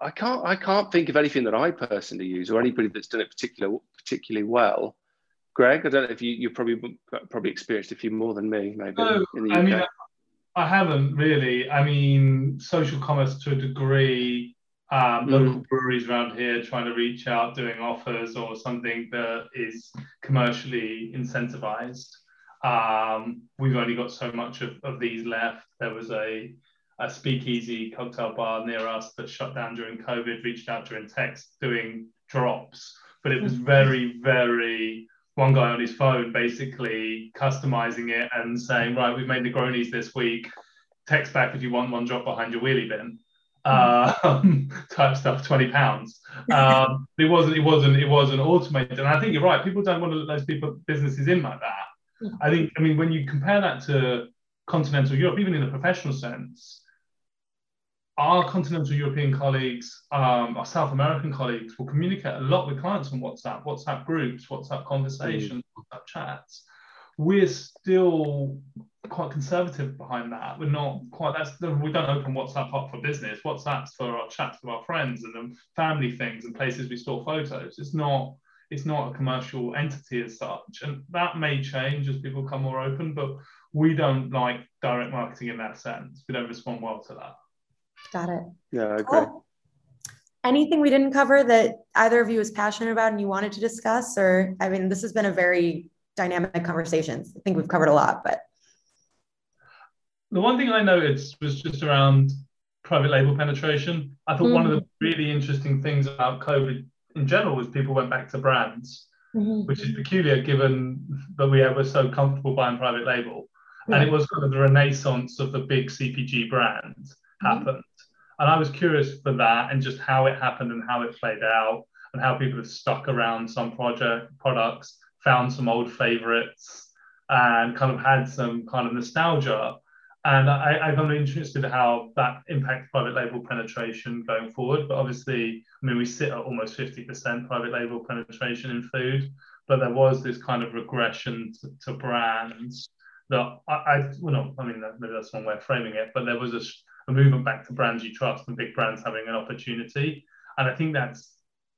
I can't I can't think of anything that I personally use or anybody that's done it particular, particularly well. Greg, I don't know if you you probably probably experienced a few more than me, maybe no, in the UK. I mean, I haven't really. I mean, social commerce to a degree. Um, mm. local breweries around here trying to reach out, doing offers or something that is commercially incentivized. Um, we've only got so much of, of these left. There was a a speakeasy cocktail bar near us that shut down during COVID, reached out during text doing drops. But it was mm-hmm. very, very one guy on his phone basically customizing it and saying, right, we've made Negronis this week. Text back if you want one drop behind your wheelie bin. Um, type stuff, twenty pounds. Um, it wasn't. It wasn't. It wasn't automated. And I think you're right. People don't want to let those people businesses in like that. Mm. I think. I mean, when you compare that to continental Europe, even in a professional sense, our continental European colleagues, um, our South American colleagues will communicate a lot with clients on WhatsApp, WhatsApp groups, WhatsApp conversations, mm. WhatsApp chats. We're still quite conservative behind that. We're not quite. That's we don't open WhatsApp up for business. WhatsApp's for our chats with our friends and um, family things and places we store photos. It's not. It's not a commercial entity as such, and that may change as people become more open. But we don't like direct marketing in that sense. We don't respond well to that. Got it. Yeah, I agree. Cool. Anything we didn't cover that either of you is passionate about and you wanted to discuss? Or, I mean, this has been a very dynamic conversation. I think we've covered a lot, but. The one thing I noticed was just around private label penetration. I thought mm-hmm. one of the mm-hmm. really interesting things about COVID in general was people went back to brands, mm-hmm. which is peculiar given that we were so comfortable buying private label. And it was kind of the renaissance of the big CPG brands happened. Mm-hmm. And I was curious for that and just how it happened and how it played out and how people have stuck around some project products, found some old favorites, and kind of had some kind of nostalgia. And I, I'm interested how that impacts private label penetration going forward. But obviously, I mean, we sit at almost 50% private label penetration in food, but there was this kind of regression to, to brands that I, I well, no, I mean, maybe that's one way of framing it, but there was a a movement back to brands you trust and big brands having an opportunity. And I think that's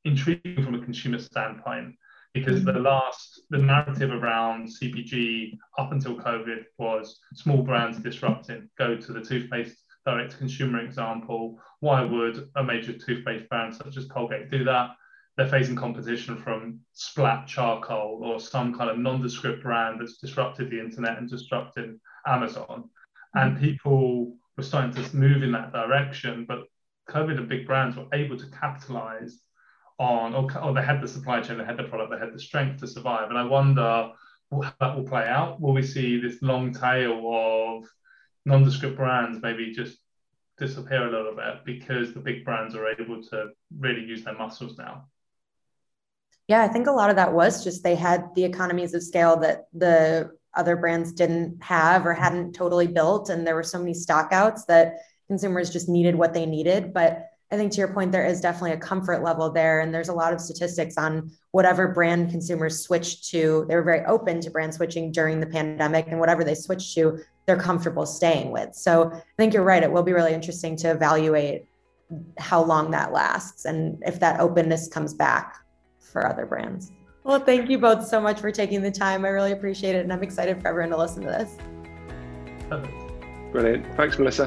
intriguing from a consumer standpoint because the mm-hmm. last the narrative around CPG up until COVID was small brands disrupting. Go to the toothpaste direct consumer example. Why would a major toothpaste brand such as Colgate do that? They're facing competition from Splat Charcoal or some kind of nondescript brand that's disrupted the internet and disrupted Amazon. And mm-hmm. people were starting to move in that direction. But COVID and big brands were able to capitalize on, or, or they had the supply chain, they had the product, they had the strength to survive. And I wonder how that will play out. Will we see this long tail of nondescript brands maybe just disappear a little bit because the big brands are able to really use their muscles now? Yeah, I think a lot of that was just they had the economies of scale that the other brands didn't have or hadn't totally built. And there were so many stockouts that consumers just needed what they needed. But I think to your point, there is definitely a comfort level there. And there's a lot of statistics on whatever brand consumers switched to. They were very open to brand switching during the pandemic, and whatever they switched to, they're comfortable staying with. So I think you're right. It will be really interesting to evaluate how long that lasts and if that openness comes back for other brands. Well, thank you both so much for taking the time. I really appreciate it, and I'm excited for everyone to listen to this. Perfect. Brilliant. Thanks, Melissa.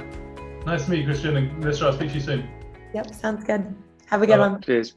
Nice to meet you, Christian. And Melissa, I'll speak to you soon. Yep, sounds good. Have a good Bye. one. Cheers.